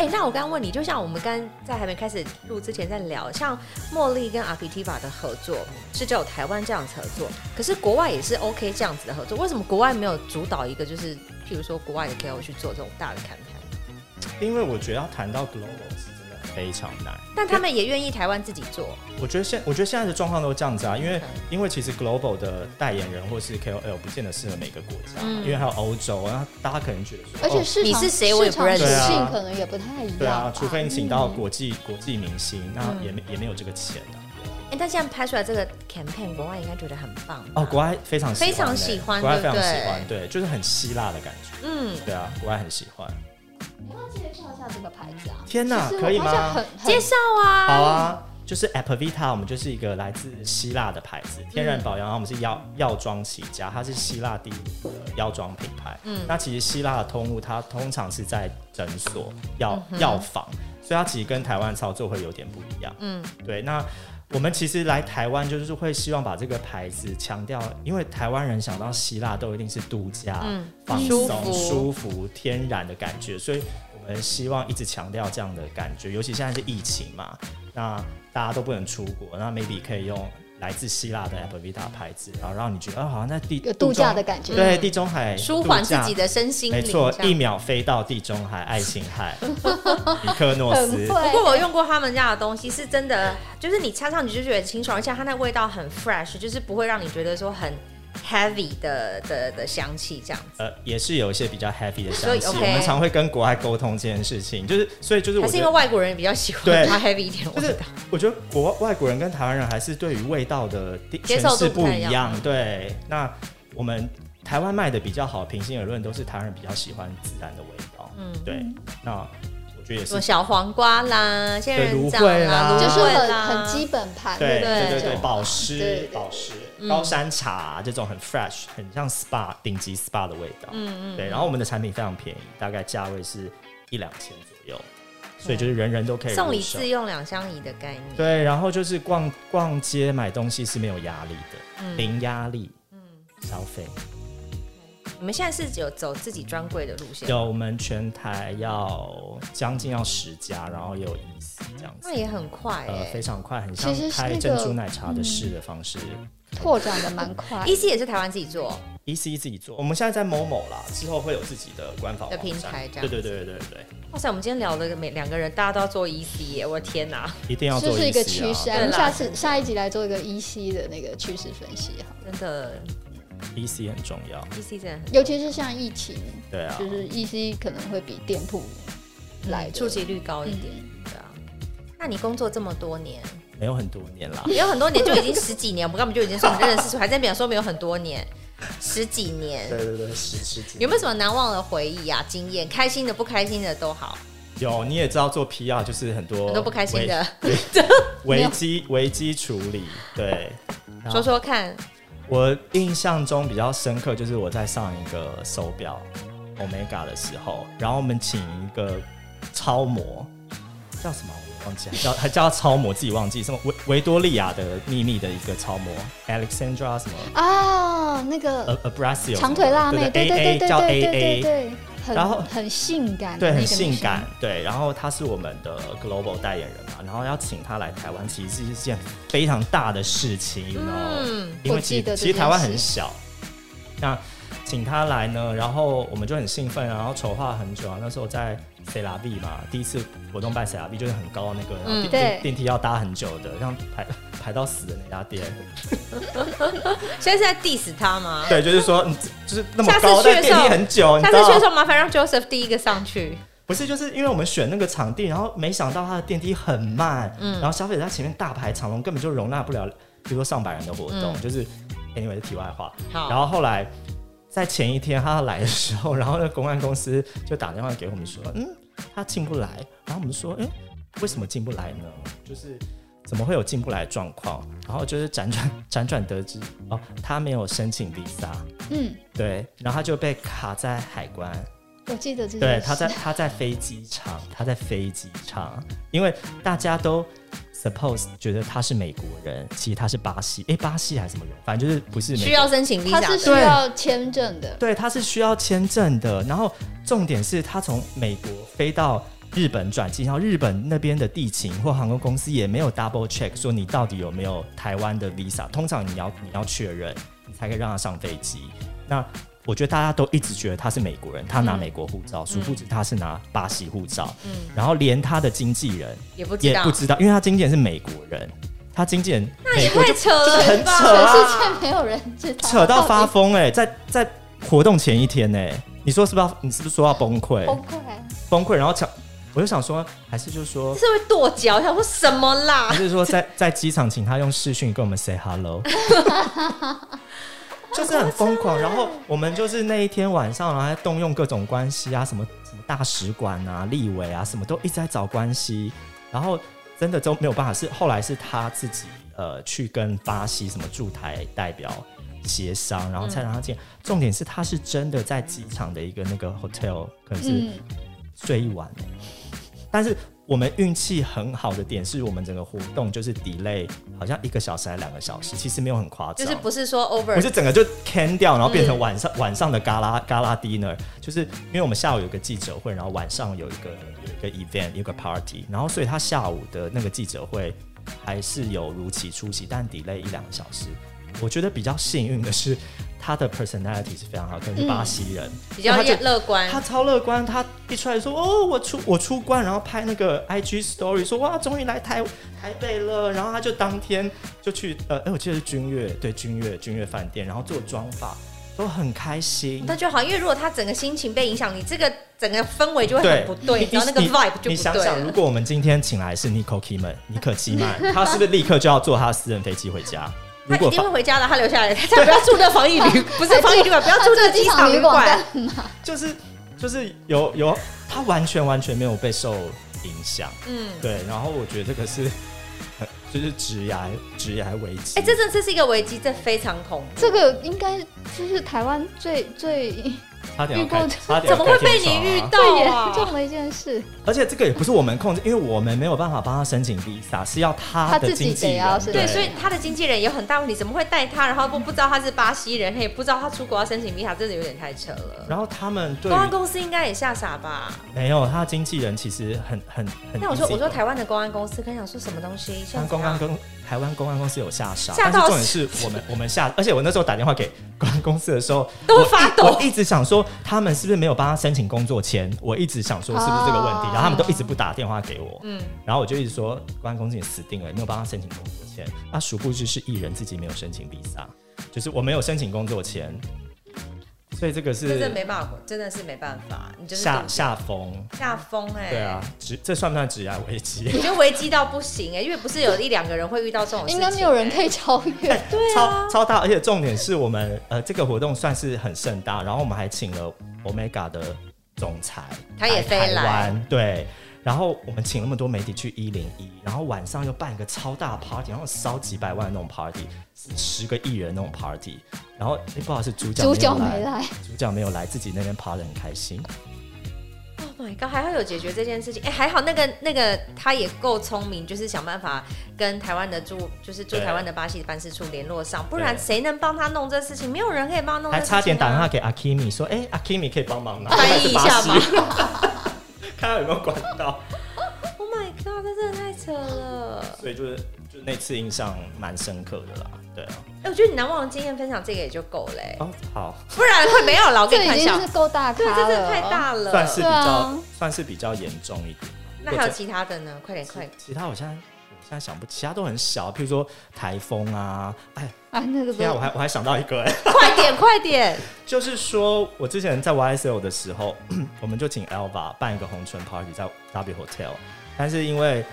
哎、那我刚刚问你，就像我们刚在还没开始录之前在聊，像茉莉跟 Aptiva 的合作是只有台湾这样子合作，可是国外也是 OK 这样子的合作，为什么国外没有主导一个，就是譬如说国外的 KOL 去做这种大的谈判因为我觉得要谈到 global 非常难。但他们也愿意台湾自己做，我觉得现我觉得现在的状况都这样子啊，因为因为其实 global 的代言人或是 KOL 不见得适合每个国家，嗯因为还有欧洲，然后大家可能觉得说，哦而且市场、你是谁我也不认识市场属性可能也不太一样。对啊，除非你请到嗯国际、国际明星，那嗯也没也没有这个钱啊。哎、但现在拍出来这个 campaign，国外应该觉得很棒哦，国外非常喜欢欸非常喜欢国外非常喜欢，对，就是很希腊的感觉。嗯，对啊，国外很喜欢。你要介绍一下这个牌子啊？天哪，可以吗介绍啊，好啊，就是 Apavita，我们就是一个来自希腊的牌子，天然保养，然后我们是药药妆起家，它是希腊第一的药妆品牌。嗯，那其实希腊的通路它通常是在诊所、药药房，所以它其实跟台湾操作会有点不一样。嗯，对，那。我们其实来台湾就是会希望把这个牌子强调，因为台湾人想到希腊都一定是度假、嗯、放松、舒服、舒服、天然的感觉，所以我们希望一直强调这样的感觉。尤其现在是疫情嘛，那大家都不能出国，那 maybe 可以用。来自希腊的 Apavita 牌子，然后让你觉得，啊，好像在地有度假的感觉，对，地中海舒缓自己的身心，没错，一秒飞到地中海爱琴海，尼克诺斯。不过我用过他们家的东西，是真的，就是你擦上去就觉得很清爽，而且它那味道很 fresh，就是不会让你觉得说很。Heavy 的的的香气这样子，呃，也是有一些比较 heavy 的香气。Okay、我们常会跟国外沟通这件事情，就是所以就是我，还是因为外国人比较喜欢它 heavy 一点味道。就是我觉得国外国人跟台湾人还是对于味道的接受度不一样。对，那我们台湾卖的比较好，平心而论，都是台湾人比较喜欢自然的味道。嗯，对，那。什么小黄瓜啦，仙人掌啦，就是很很基本盘，对对对对，保湿保湿，高山茶这种很 fresh，很像 SPA 顶级 SPA 的味道，嗯嗯，对。然后我们的产品非常便宜，大概价位是一两千左右，所以就是人人都可以送礼自用两相宜的概念。对，然后就是逛逛街买东西是没有压力的，零压力，嗯，消费。你们现在是有走自己专柜的路线？有，我们全台要将近要十家，然后也有意思这样子。那也很快，呃，非常快，很像开珍珠奶茶的试的方式，拓展的蛮快。EC 也是台湾自己做，EC 自己做。我们现在在 Momo 啦，之后会有自己的官方的平台，这样。对对对对对对。哇塞，我们今天聊了每两个人，大家都要做 EC 耶！我的天哪，一定要做啊。这是一个趋势，我们下次下一集来做一个 EC 的那个趋势分析哈，真的。EC 很重要，EC 真的很，尤其是像疫情，对啊，就是 EC 可能会比店铺来触及率高一点，对啊。那你工作这么多年，没有很多年啦，没有很多年就已经十几年，我们根本就已经是我们认识，还在表说没有很多年，十几年，对对对，十十几。有没有什么难忘的回忆啊？经验，开心的、不开心的都好。有，你也知道做 PR 就是很多很多不开心的 危机危机处理，对，说说看。我印象中比较深刻，就是我在上一个手表 Omega 的时候，然后我们请一个超模，叫什么我忘记了，叫还叫他超模，自己忘记什么维维多利亚的秘密的一个超模 Alexandra 什么啊，那个 Abrasio 长腿辣妹，对对对对叫 AA。然后很性感，对，很性感，对。然后他是我们的 global 代言人嘛，然后要请他来台湾，其实是一件非常大的事情哦。嗯，因为其实其实台湾很小，那请他来呢，然后我们就很兴奋，然后筹划很久啊。那时候在 CeraVe 嘛，第一次活动办 CeraVe 就是很高的那个，然后电、嗯、电梯要搭很久的，像排排到死的那家店。现在是在 diss 他吗？对，就是说，就是那么高，但电梯很久。下次去的时候麻烦让 Joseph 第一个上去。不是，就是因为我们选那个场地，然后没想到他的电梯很慢，嗯，然后消费者在前面大排长龙，根本就容纳不了，比如说上百人的活动，嗯、就是 anyway 的题外话。好，然后后来在前一天他要来的时候，然后那个公安公司就打电话给我们说，嗯，他进不来。然后我们说，哎、欸，为什么进不来呢？就是。怎么会有进不来状况？然后就是辗转辗转得知，哦，他没有申请 visa，嗯，对，然后他就被卡在海关。我记得这对，他在他在飞机场，他在飞机场，因为大家都 suppose 觉得他是美国人，其实他是巴西，哎，巴西还是什么人？反正就是不是美国需要申请 visa，他是需要签证的，对，他是需要签证的。然后重点是他从美国飞到。日本转机，然后日本那边的地勤或航空公司也没有 double check 说你到底有没有台湾的 visa，通常你要你要确认，你才可以让他上飞机。那我觉得大家都一直觉得他是美国人，他拿美国护照，殊不知他是拿巴西护照。嗯，然后连他的经纪人也不也不知道，因为他经纪人是美国人，他经纪人那也太扯了就是很扯啊，全世界没有人知道，扯到发疯哎、欸，在在活动前一天哎、欸，你说是不是要？你是不是说要崩溃？崩溃，崩溃，然后抢。我就想说，还是就是说，是会跺脚，想说什么啦？还是说在 在机场请他用视讯跟我们 say hello？就是很疯狂。然后我们就是那一天晚上，然后还动用各种关系啊，什么什么大使馆啊、立委啊，什么都一直在找关系。然后真的都没有办法，是后来是他自己呃去跟巴西什么驻台代表协商，然后才让他进。嗯、重点是他是真的在机场的一个那个 hotel，可能是睡一晚。嗯、但是我们运气很好的点是我们整个活动就是 delay，好像一个小时还两个小时，其实没有很夸张，就是不是说 over，不是整个就 can 掉，然后变成晚上、嗯、晚上的 gala gala dinner，就是因为我们下午有个记者会，然后晚上有一个有一个 event，有一个 party，然后所以他下午的那个记者会还是有如期出席，但 delay 一两个小时。我觉得比较幸运的是，他的 personality 是非常好，可能是巴西人，嗯、比较乐观。他超乐观，他一出来说：“哦，我出我出关，然后拍那个 IG story，说哇，终于来台台北了。”然后他就当天就去呃，哎，我记得是君悦，对君悦君悦饭店，然后做妆发，都很开心。那就好，因为如果他整个心情被影响，你这个整个氛围就会很不对，然后那个 vibe 就不对。你想想，如果我们今天请来是 Nicole Kidman，尼可基曼，他是不是立刻就要坐他的私人飞机回家？他一定会回家的，他留下来，他才不要住这防疫旅，不是防疫旅馆，不要住这个机场旅馆。就是就是有有，他完全完全没有被受影响。嗯，对。然后我觉得这个是，就是职涯职涯危机。哎，这这这是一个危机，这非常恐怖。这个应该就是台湾最最。遇过怎么会被你遇到啊？最严重的一件事。而且这个也不是我们控制，因为我们没有办法帮他申请 visa，是要他的经纪人。对，所以他的经纪人有很大问题，怎么会带他？然后不不知道他是巴西人，他也不知道他出国要申请 visa，真的有点太扯了。然后他们对公安公司应该也吓傻吧？没有，他的经纪人其实很很很。那我说我说台湾的公安公司，跟想说什么东西？像公安公台湾公安公司有吓傻，但是重点是我们我们吓，而且我那时候打电话给公安公司的时候都发抖，我一直想说他们是不是没有帮他申请工作签？我一直想说是不是这个问题，然后他们都一直不打电话给我，嗯，然后我就一直说公安公司也死定了，没有帮他申请工作签。那殊不知是艺人自己没有申请 visa，就是我没有申请工作签。所以这个是真的没办法，真的是没办法。你就是下下风，下风哎、欸。对啊，职这算不算职涯危机？我觉得危机到不行哎、欸，因为不是有一两个人会遇到这种事情、欸，应该没有人可以超越。对啊，超超大，而且重点是我们呃这个活动算是很盛大，然后我们还请了 Omega 的总裁，他也飞来对。然后我们请那么多媒体去一零一，然后晚上又办一个超大 party，然后烧几百万那种 party，十个艺人那种 party，然后哎不好意思，主角主角没来，主角没有来，自己那边 party 很开心。Oh my god，还好有解决这件事情，哎还好那个那个他也够聪明，就是想办法跟台湾的驻就是驻台湾的巴西办事处联络上，不然谁能帮他弄这事情？没有人可以帮他弄、啊。还差点打电话给阿 Kimi 说，哎阿 Kimi 可以帮忙吗翻译一下吗？看他有没有管到？Oh my god，这真的太扯了。所以就是，就那次印象蛮深刻的啦。对啊，哎，我觉得你难忘的经验分享这个也就够嘞。哦，好，不然会没有老跟你笑。这已经是够大咖了，对，这是太大了，算是比较，算是比较严重一点。那还有其他的呢？快点，快点。其他我现在我现在想不起，其他都很小，譬如说台风啊，哎，啊那个，对啊，我还我还想到一个，哎，快点，快点。就是说我之前在 YSL 的时候，我们就请 Elva 办一个红唇 party 在 W Hotel，但是因为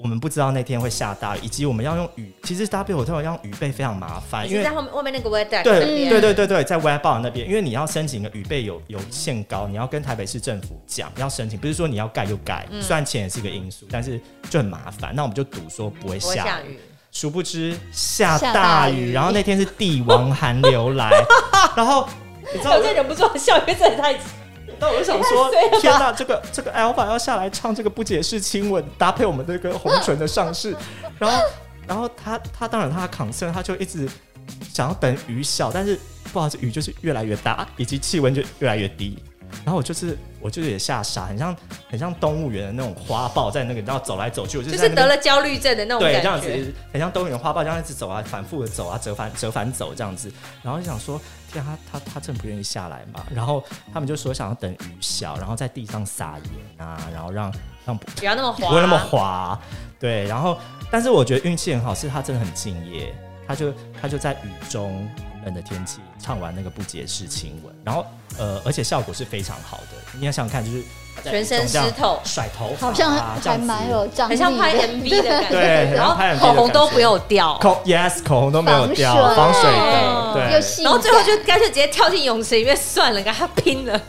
我们不知道那天会下大雨，以及我们要用雨。其实 W Hotel 要用雨备非常麻烦，因为在后面外面那个 weather 对对对对对，在 Web 那边，因为你要申请的雨备有有限高，你要跟台北市政府讲要申请，不是说你要盖就盖。嗯、虽然钱也是一个因素，但是就很麻烦。那我们就赌说不会下雨，殊不知下大雨，大雨然后那天是帝王寒流来，然后你知道我 这忍不住笑，因为这也太。那我就想说，天哪，这个这个 Alpha 要下来唱这个不解释亲吻，搭配我们这个红唇的上市，然后然后他他当然他的 concern，他就一直想要等雨小，但是不好意思，雨就是越来越大，以及气温就越来越低。然后我就是我就是也吓傻，很像很像动物园的那种花豹在那个，然后走来走去，我就，就是得了焦虑症的那种感觉，对，这样子很像动物园花豹这样一直走啊，反复的走啊，折返折返走这样子。然后就想说，天啊，他他他真的不愿意下来嘛？然后他们就说想要等雨小，然后在地上撒盐啊，然后让让不要那么滑，不会那么滑。对，然后但是我觉得运气很好，是他真的很敬业，他就他就在雨中。冷的天气唱完那个不解释亲吻，然后呃，而且效果是非常好的。你要想想看，就是全身湿透，甩头发、啊，好像还蛮有张力，很像拍 MV 的感觉。对，然后口红都没有掉，口 yes 口红都没有掉，防水的，对。然后最后就干脆直接跳进泳池里面算了，跟他拼了。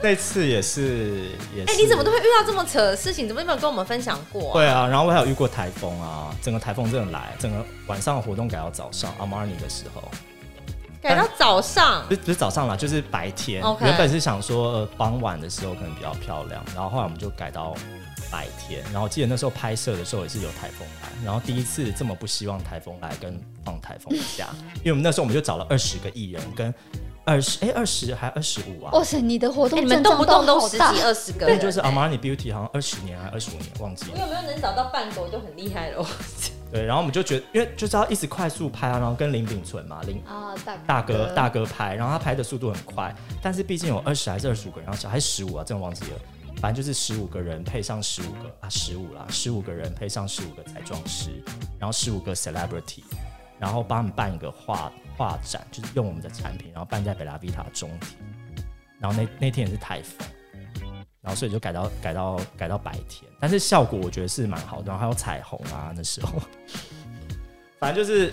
那次也是，也是。哎，你怎么都会遇到这么扯的事情？怎么没有跟我们分享过？对啊，然后我还有遇过台风啊，整个台风真的来，整个晚上的活动改到早上。阿玛尼的时候，改到早上，不是不是早上啦，就是白天。原本是想说傍晚的时候可能比较漂亮，然后后来我们就改到白天。然后记得那时候拍摄的时候也是有台风来，然后第一次这么不希望台风来跟放台风假，因为我们那时候我们就找了二十个艺人跟。二十哎，二十还二十五啊！哇塞，你的活动、欸、你们动不动都十几二十个人，就是 Armani Beauty 好像二十年还二十五年，忘记了。我有没有能找到伴狗就很厉害了。对，然后我们就觉得，因为就是要一直快速拍啊，然后跟林秉存嘛，林啊大大哥大哥拍，然后他拍的速度很快，但是毕竟有二十还是二十五个人要找，还是十五啊？真的忘记了，反正就是十五个人配上十五个啊，十五啦，十五个人配上十五个彩妆师，然后十五个 celebrity，然后帮他们办一个画。画展就是用我们的产品，然后办在北拉维塔中庭，然后那那天也是台风，然后所以就改到改到改到白天，但是效果我觉得是蛮好的，然后还有彩虹啊那时候，反正就是，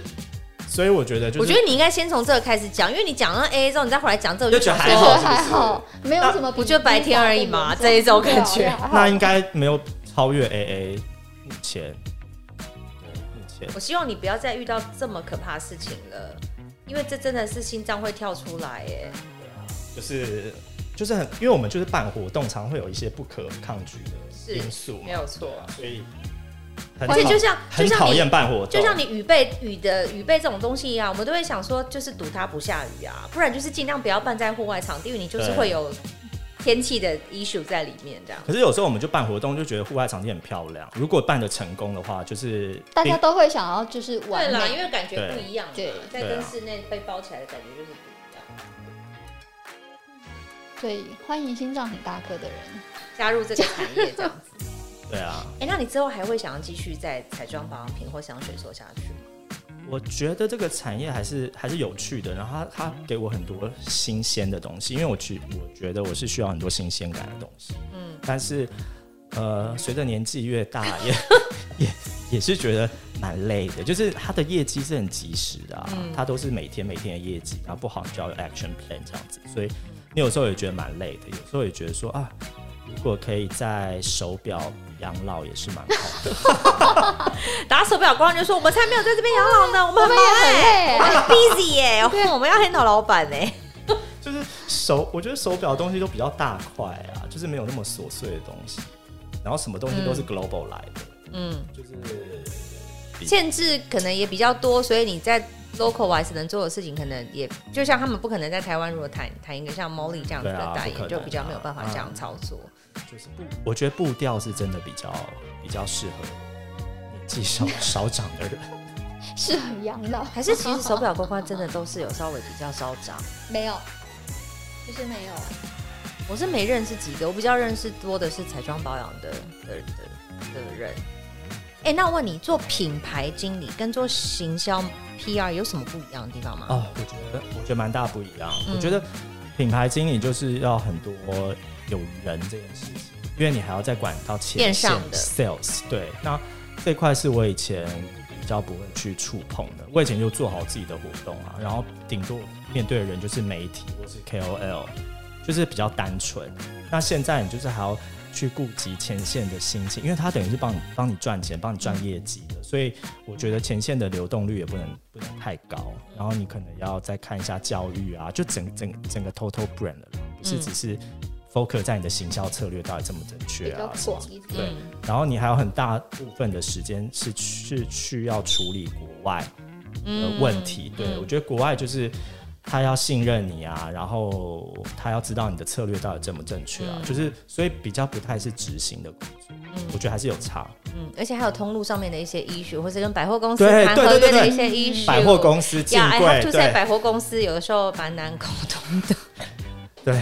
所以我觉得就是，我觉得你应该先从这个开始讲，因为你讲了 AA 之后，你再回来讲这个就觉得还好，还好，没有什么，不就白天而已嘛，这一周感觉，那应该没有超越 AA 目前，我希望你不要再遇到这么可怕的事情了。因为这真的是心脏会跳出来耶，对啊，就是就是很，因为我们就是办活动，常会有一些不可抗拒的因素，没有错，所以而且就像很讨厌办活动，就像你雨备雨的雨备这种东西一样，我们都会想说，就是赌它不下雨啊，不然就是尽量不要办在户外场地，因为你就是会有。天气的 issue 在里面，这样。可是有时候我们就办活动，就觉得户外场地很漂亮。如果办的成功的话，就是大家都会想要就是玩。对啦，因为感觉不一样。对，在跟室内被包起来的感觉就是不一样。对，欢迎心脏很大颗的人加入这个产业，这样子。对啊。哎、欸，那你之后还会想要继续在彩妆保养品或香水做下去吗？我觉得这个产业还是还是有趣的，然后它它给我很多新鲜的东西，因为我去我觉得我是需要很多新鲜感的东西，嗯，但是呃，随着年纪越大也，也也也是觉得蛮累的，就是它的业绩是很及时的啊，嗯，它都是每天每天的业绩，然后不好你就要有 action plan 这样子，所以你有时候也觉得蛮累的，有时候也觉得说啊。如果可以在手表养老也是蛮好的。打手表光就说我们才没有在这边养老呢，我们很忙哎，很 busy 耶，我们要 handle 老板哎。就是手，我觉得手表东西都比较大块啊，就是没有那么琐碎的东西，然后什么东西都是 global 来的，嗯，就是限制可能也比较多，所以你在。local wise 能做的事情，可能也就像他们不可能在台湾，如果谈谈一个像 Molly 这样子的代言，啊、就比较没有办法这样操作。嗯、就是步，我觉得步调是真的比较比较适合年纪少少长的人，适合养老。还是其实手表关关真的都是有稍微比较稍长？没有，就是没有。我是没认识几个，我比较认识多的是彩妆保养的的的的人。哎、欸，那我问你，做品牌经理跟做行销 PR 有什么不一样的地方吗？哦，我觉得我觉得蛮大不一样。嗯、我觉得品牌经理就是要很多有人这件事情，因为你还要再管到前线的 sales。对，那这块是我以前比较不会去触碰的。我以前就做好自己的活动啊，然后顶多面对的人就是媒体或是 KOL，就是比较单纯。那现在你就是还要。去顾及前线的心情，因为他等于是帮你帮你赚钱，帮你赚业绩的，所以我觉得前线的流动率也不能不能太高。然后你可能要再看一下教育啊，就整整整个 total brand 了，不是只是 focus 在你的行销策略到底正不正确啊？对。然后你还有很大部分的时间是去需要处理国外的问题。对，我觉得国外就是。他要信任你啊，然后他要知道你的策略到底正不正确啊，嗯、就是所以比较不太是执行的工作，嗯、我觉得还是有差。嗯，而且还有通路上面的一些 issue，或者跟百货公司谈合约的一些 issue。百货公司进柜，就在百货公司有的时候蛮难沟通的。对，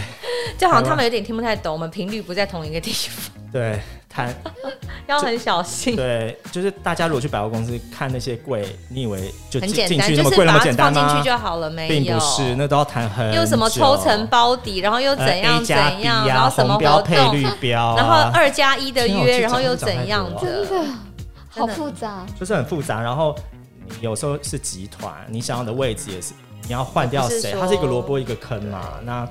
就好像他们有点听不太懂，我们频率不在同一个地方。对，谈 要很小心。对，就是大家如果去百货公司看那些柜，你以为就进很简单，去那么就是把它贵那么简单吗？放进去就好了，没有。并不是，那都要谈很久。又什么抽成包底，然后又怎样怎样，啊然后什么红标配活动，绿标啊，然后二加一的约，然后又怎样的？真的好复杂。就是很复杂。然后你有时候是集团，你想要的位置也是，你要换掉谁？它是一个萝卜一个坑嘛，那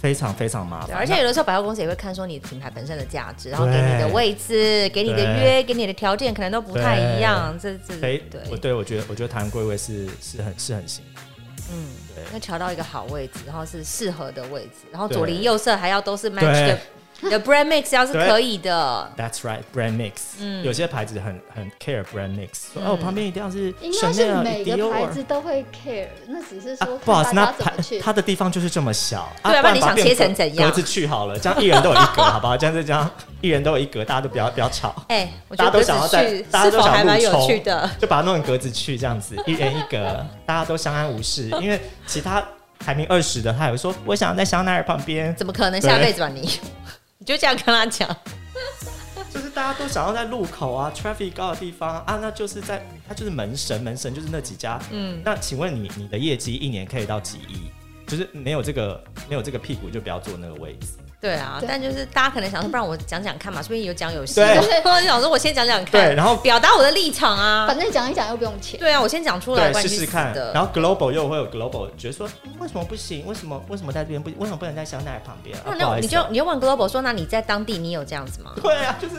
非常非常麻烦。而且有的时候百货公司也会看说你品牌本身的价值，然后给你的位置、给你的约、给你的条件可能都不太一样。这这对，我对我觉得，我觉得谈贵位是是很是很辛苦。嗯，对要调到一个好位置，然后是适合的位置，然后左邻右舍还要都是 match 对的。你的 brand mix 要是可以的，That's right, brand mix。嗯有些牌子很很 care brand mix，说嗯哦，旁边一定要是应该是每个牌子都会 care，那只是啊说，不好意思，那它大家怎么去。它的地方就是这么小，对啊不然你想切成怎样格子去好了，这样一人都有一格，好不好？这样就这样，一人都有一格，大家都不要不要吵，哎，我觉大家得都想要在大家都想是否还蛮互冲有趣的？就把它弄成格子去，这样子，一人一格，大家都相安无事。因为其他排名二十的，他也会说，我想要在香奈儿旁边，怎么可能下辈子吧你？你就这样跟他讲，就是大家都想要在路口啊，traffic 高的地方啊，那就是在他就是门神，门神就是那几家。嗯，那请问你你的业绩一年可以到几亿？就是没有这个没有这个屁股就不要坐那个位置。对啊，对但就是大家可能想说，不然我讲讲看嘛，说不定有讲有戏。对我就想说，我先讲讲看，对然后表达我的立场啊反。正讲一讲又不用钱。对啊，我先讲出来，试试看。的。然后 global 又会有 global 觉得说，嗯为什么不行？为什么为什么在这边不？为什么不能在香奈儿旁边？啊那那你就你就问 Global 说，那你在当地你有这样子吗？对啊，就是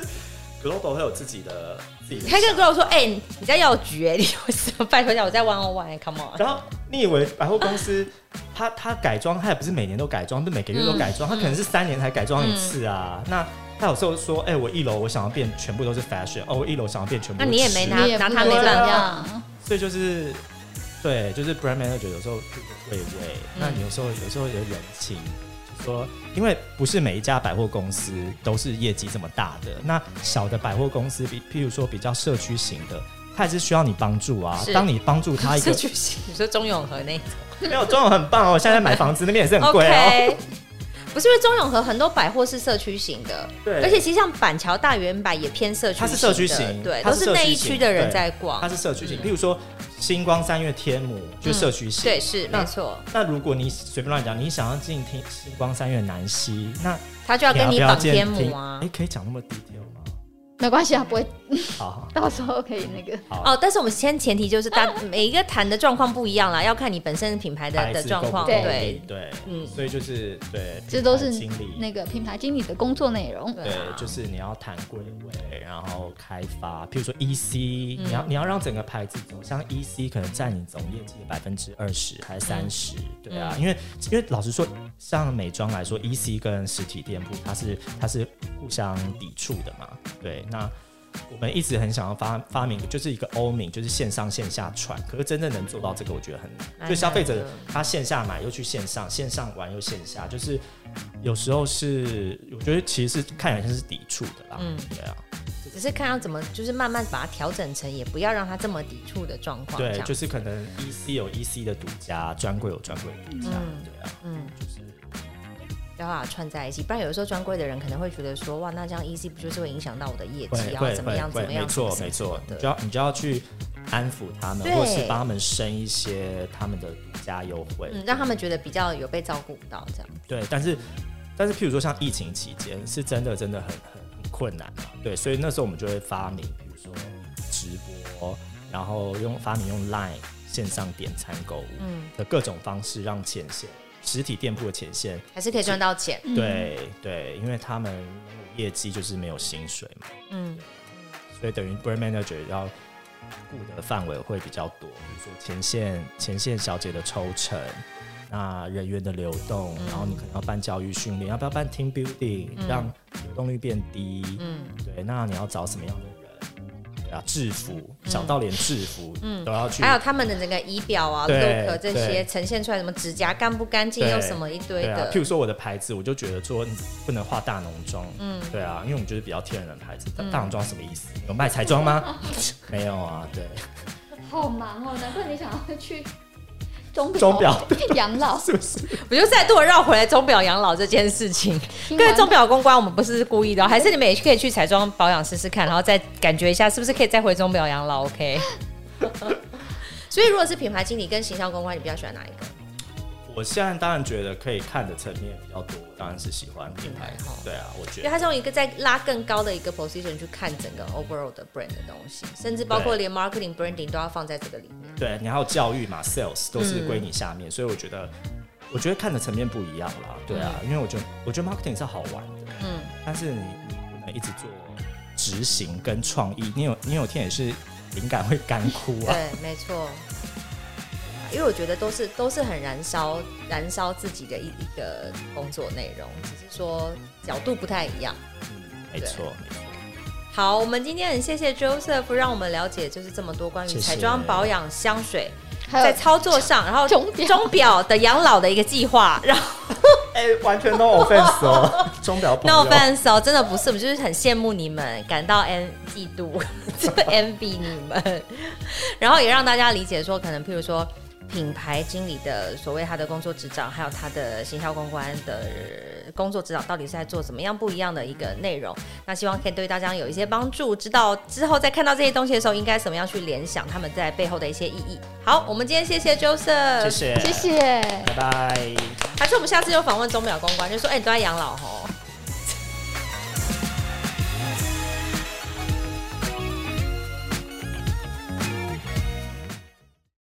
global 会有自己的自己的你还跟 Global 说，哎、你在药局哎，你为什么拜托一下我在 One On One，Come on。然后你以为百货公司他他改装，他也不是每年都改装，不是每个月都改装，它可能是三年才改装一次啊。那他有时候说，哎、我一楼我想要变全部都是 fashion，哦，我一楼想要变全部。那你也没拿也拿他没办法样所以就是对，就是 brand manager 有时候会喂，那你有时候有时候有人情。就说，因为不是每一家百货公司都是业绩这么大的，那小的百货公司，比譬如说比较社区型的，它也是需要你帮助啊。是当你帮助他一个 社，区型，你说中永和那一种 没有中永很棒哦，现在买房子那边也是很贵哦。不是因为中永和很多百货是社区型的，对。而且其实像板桥大圆百也偏社区型，它是社区型对，它都是那一区的人在逛。它，是社区型，嗯。譬如说星光三月天母就社区型。对，是没错，那如果你随便乱讲，你想要进听星光三月南西，那他就要跟你绑天母啊。哎、。可以讲那么 detail 吗？没关系啊，不会，好好。到时候可以那个。好。哦，但是我们先前提就是，大 每一个谈的状况不一样啦，要看你本身品牌的的状况，对对。对，嗯。所以就是对，这都是经理。那个品牌经理的工作内容。对就是你要谈归位，然后开发，譬如说 EC，、嗯。你要你要让整个牌子走向 EC，可能占你总业绩的百分之二十还是三十、对啊，嗯因为因为老实说，像美妆来说，EC 跟实体店铺它是它是互相抵触的嘛，对，那。我们一直很想要发发明，就是一个欧名，就是线上线下传。可是真正能做到这个，我觉得很难。就消费者他线下买又去线上，线上玩又线下，就是有时候是我觉得其实是看起来像是抵触的啦。嗯对啊，只是看要怎么，就是慢慢把它调整成，也不要让它这么抵触的状况。对，就是可能 EC 有 EC 的独家，专柜有专柜的独家。嗯对啊，嗯，就是不要把它串在一起，不然有的时候专柜的人可能会觉得说，哇，那这样 EC 不就是会影响到我的业绩，会会然后怎么样怎么样？没错没错，你的就要你就要去安抚他们，或是帮他们升一些他们的独家优惠，嗯，让他们觉得比较有被照顾到这样。对，但是但是，譬如说像疫情期间，是真的真的很很很困难嘛。对，所以那时候我们就会发明，比如说直播，然后用发明用 Line 线上点餐购物嗯，的各种方式，让前线实体店铺的前线，还是可以赚到钱。对对，因为他们没有业绩就是没有薪水嘛，嗯，所以等于 brand manager 要顾的范围会比较多，比如说前线前线小姐的抽成。那人员的流动，嗯然后你可能要办教育训练，要不要办 team building，、嗯让流动率变低？嗯，对，那你要找什么样的啊，制服小到连制服嗯都要去，还有他们的整个仪表啊、对 look 这些对呈现出来，什么指甲干不干净，对又什么一堆对啊的。譬如说我的牌子，我就觉得说你不能化大浓妆，嗯，对啊，因为我们就是比较天然的牌子，大浓妆什么意思？有卖彩妆吗？没有啊，对。好忙哦，难怪你想要去钟钟表 养老 是不是？我就再度绕回来钟表养老这件事情。各位钟表公关，我们不是故意的，还是你们也可以去彩妆保养试试看，然后再感觉一下是不是可以再回钟表养老？OK。所以，如果是品牌经理跟形象公关，你比较喜欢哪一个？我现在当然觉得可以看的层面比较多，当然是喜欢品牌。对啊，我觉得，因为它是用一个在拉更高的一个 position 去看整个 overall 的 brand 的东西，甚至包括连 marketing branding 都要放在这个里面。对，你还有教育嘛，sales 都是归你下面，嗯、所以我觉得，我觉得看的层面不一样啦。对啊，嗯、因为我觉得，我觉得 marketing 是好玩的，嗯，但是你你不能一直做执行跟创意，你有你有天也是灵感会干枯啊。对，没错。因为我觉得都是都是很燃烧燃烧自己的一一个工作内容，只是说角度不太一样。嗯，没错。好，我们今天很谢谢 Joseph 让我们了解就是这么多关于彩妆保养香水在操作上，然后钟钟表的养老的一个计划，然后 哎、欸，完全 no offense 哦，钟表 no offense 哦，真的不是，我们就是很羡慕你们，感到 en 嫉妒，envy 你们，然后也让大家理解说，可能譬如说。品牌经理的所谓他的工作执掌，还有他的行销公关的工作指导，到底是在做怎么样不一样的一个内容？那希望可以对大家有一些帮助，知道之后在看到这些东西的时候，应该怎么样去联想他们在背后的一些意义。好，我们今天谢谢 Joseph，谢谢，谢谢，拜拜。还是我们下次就访问钟表公关，就说：哎、欸，你都在养老吼？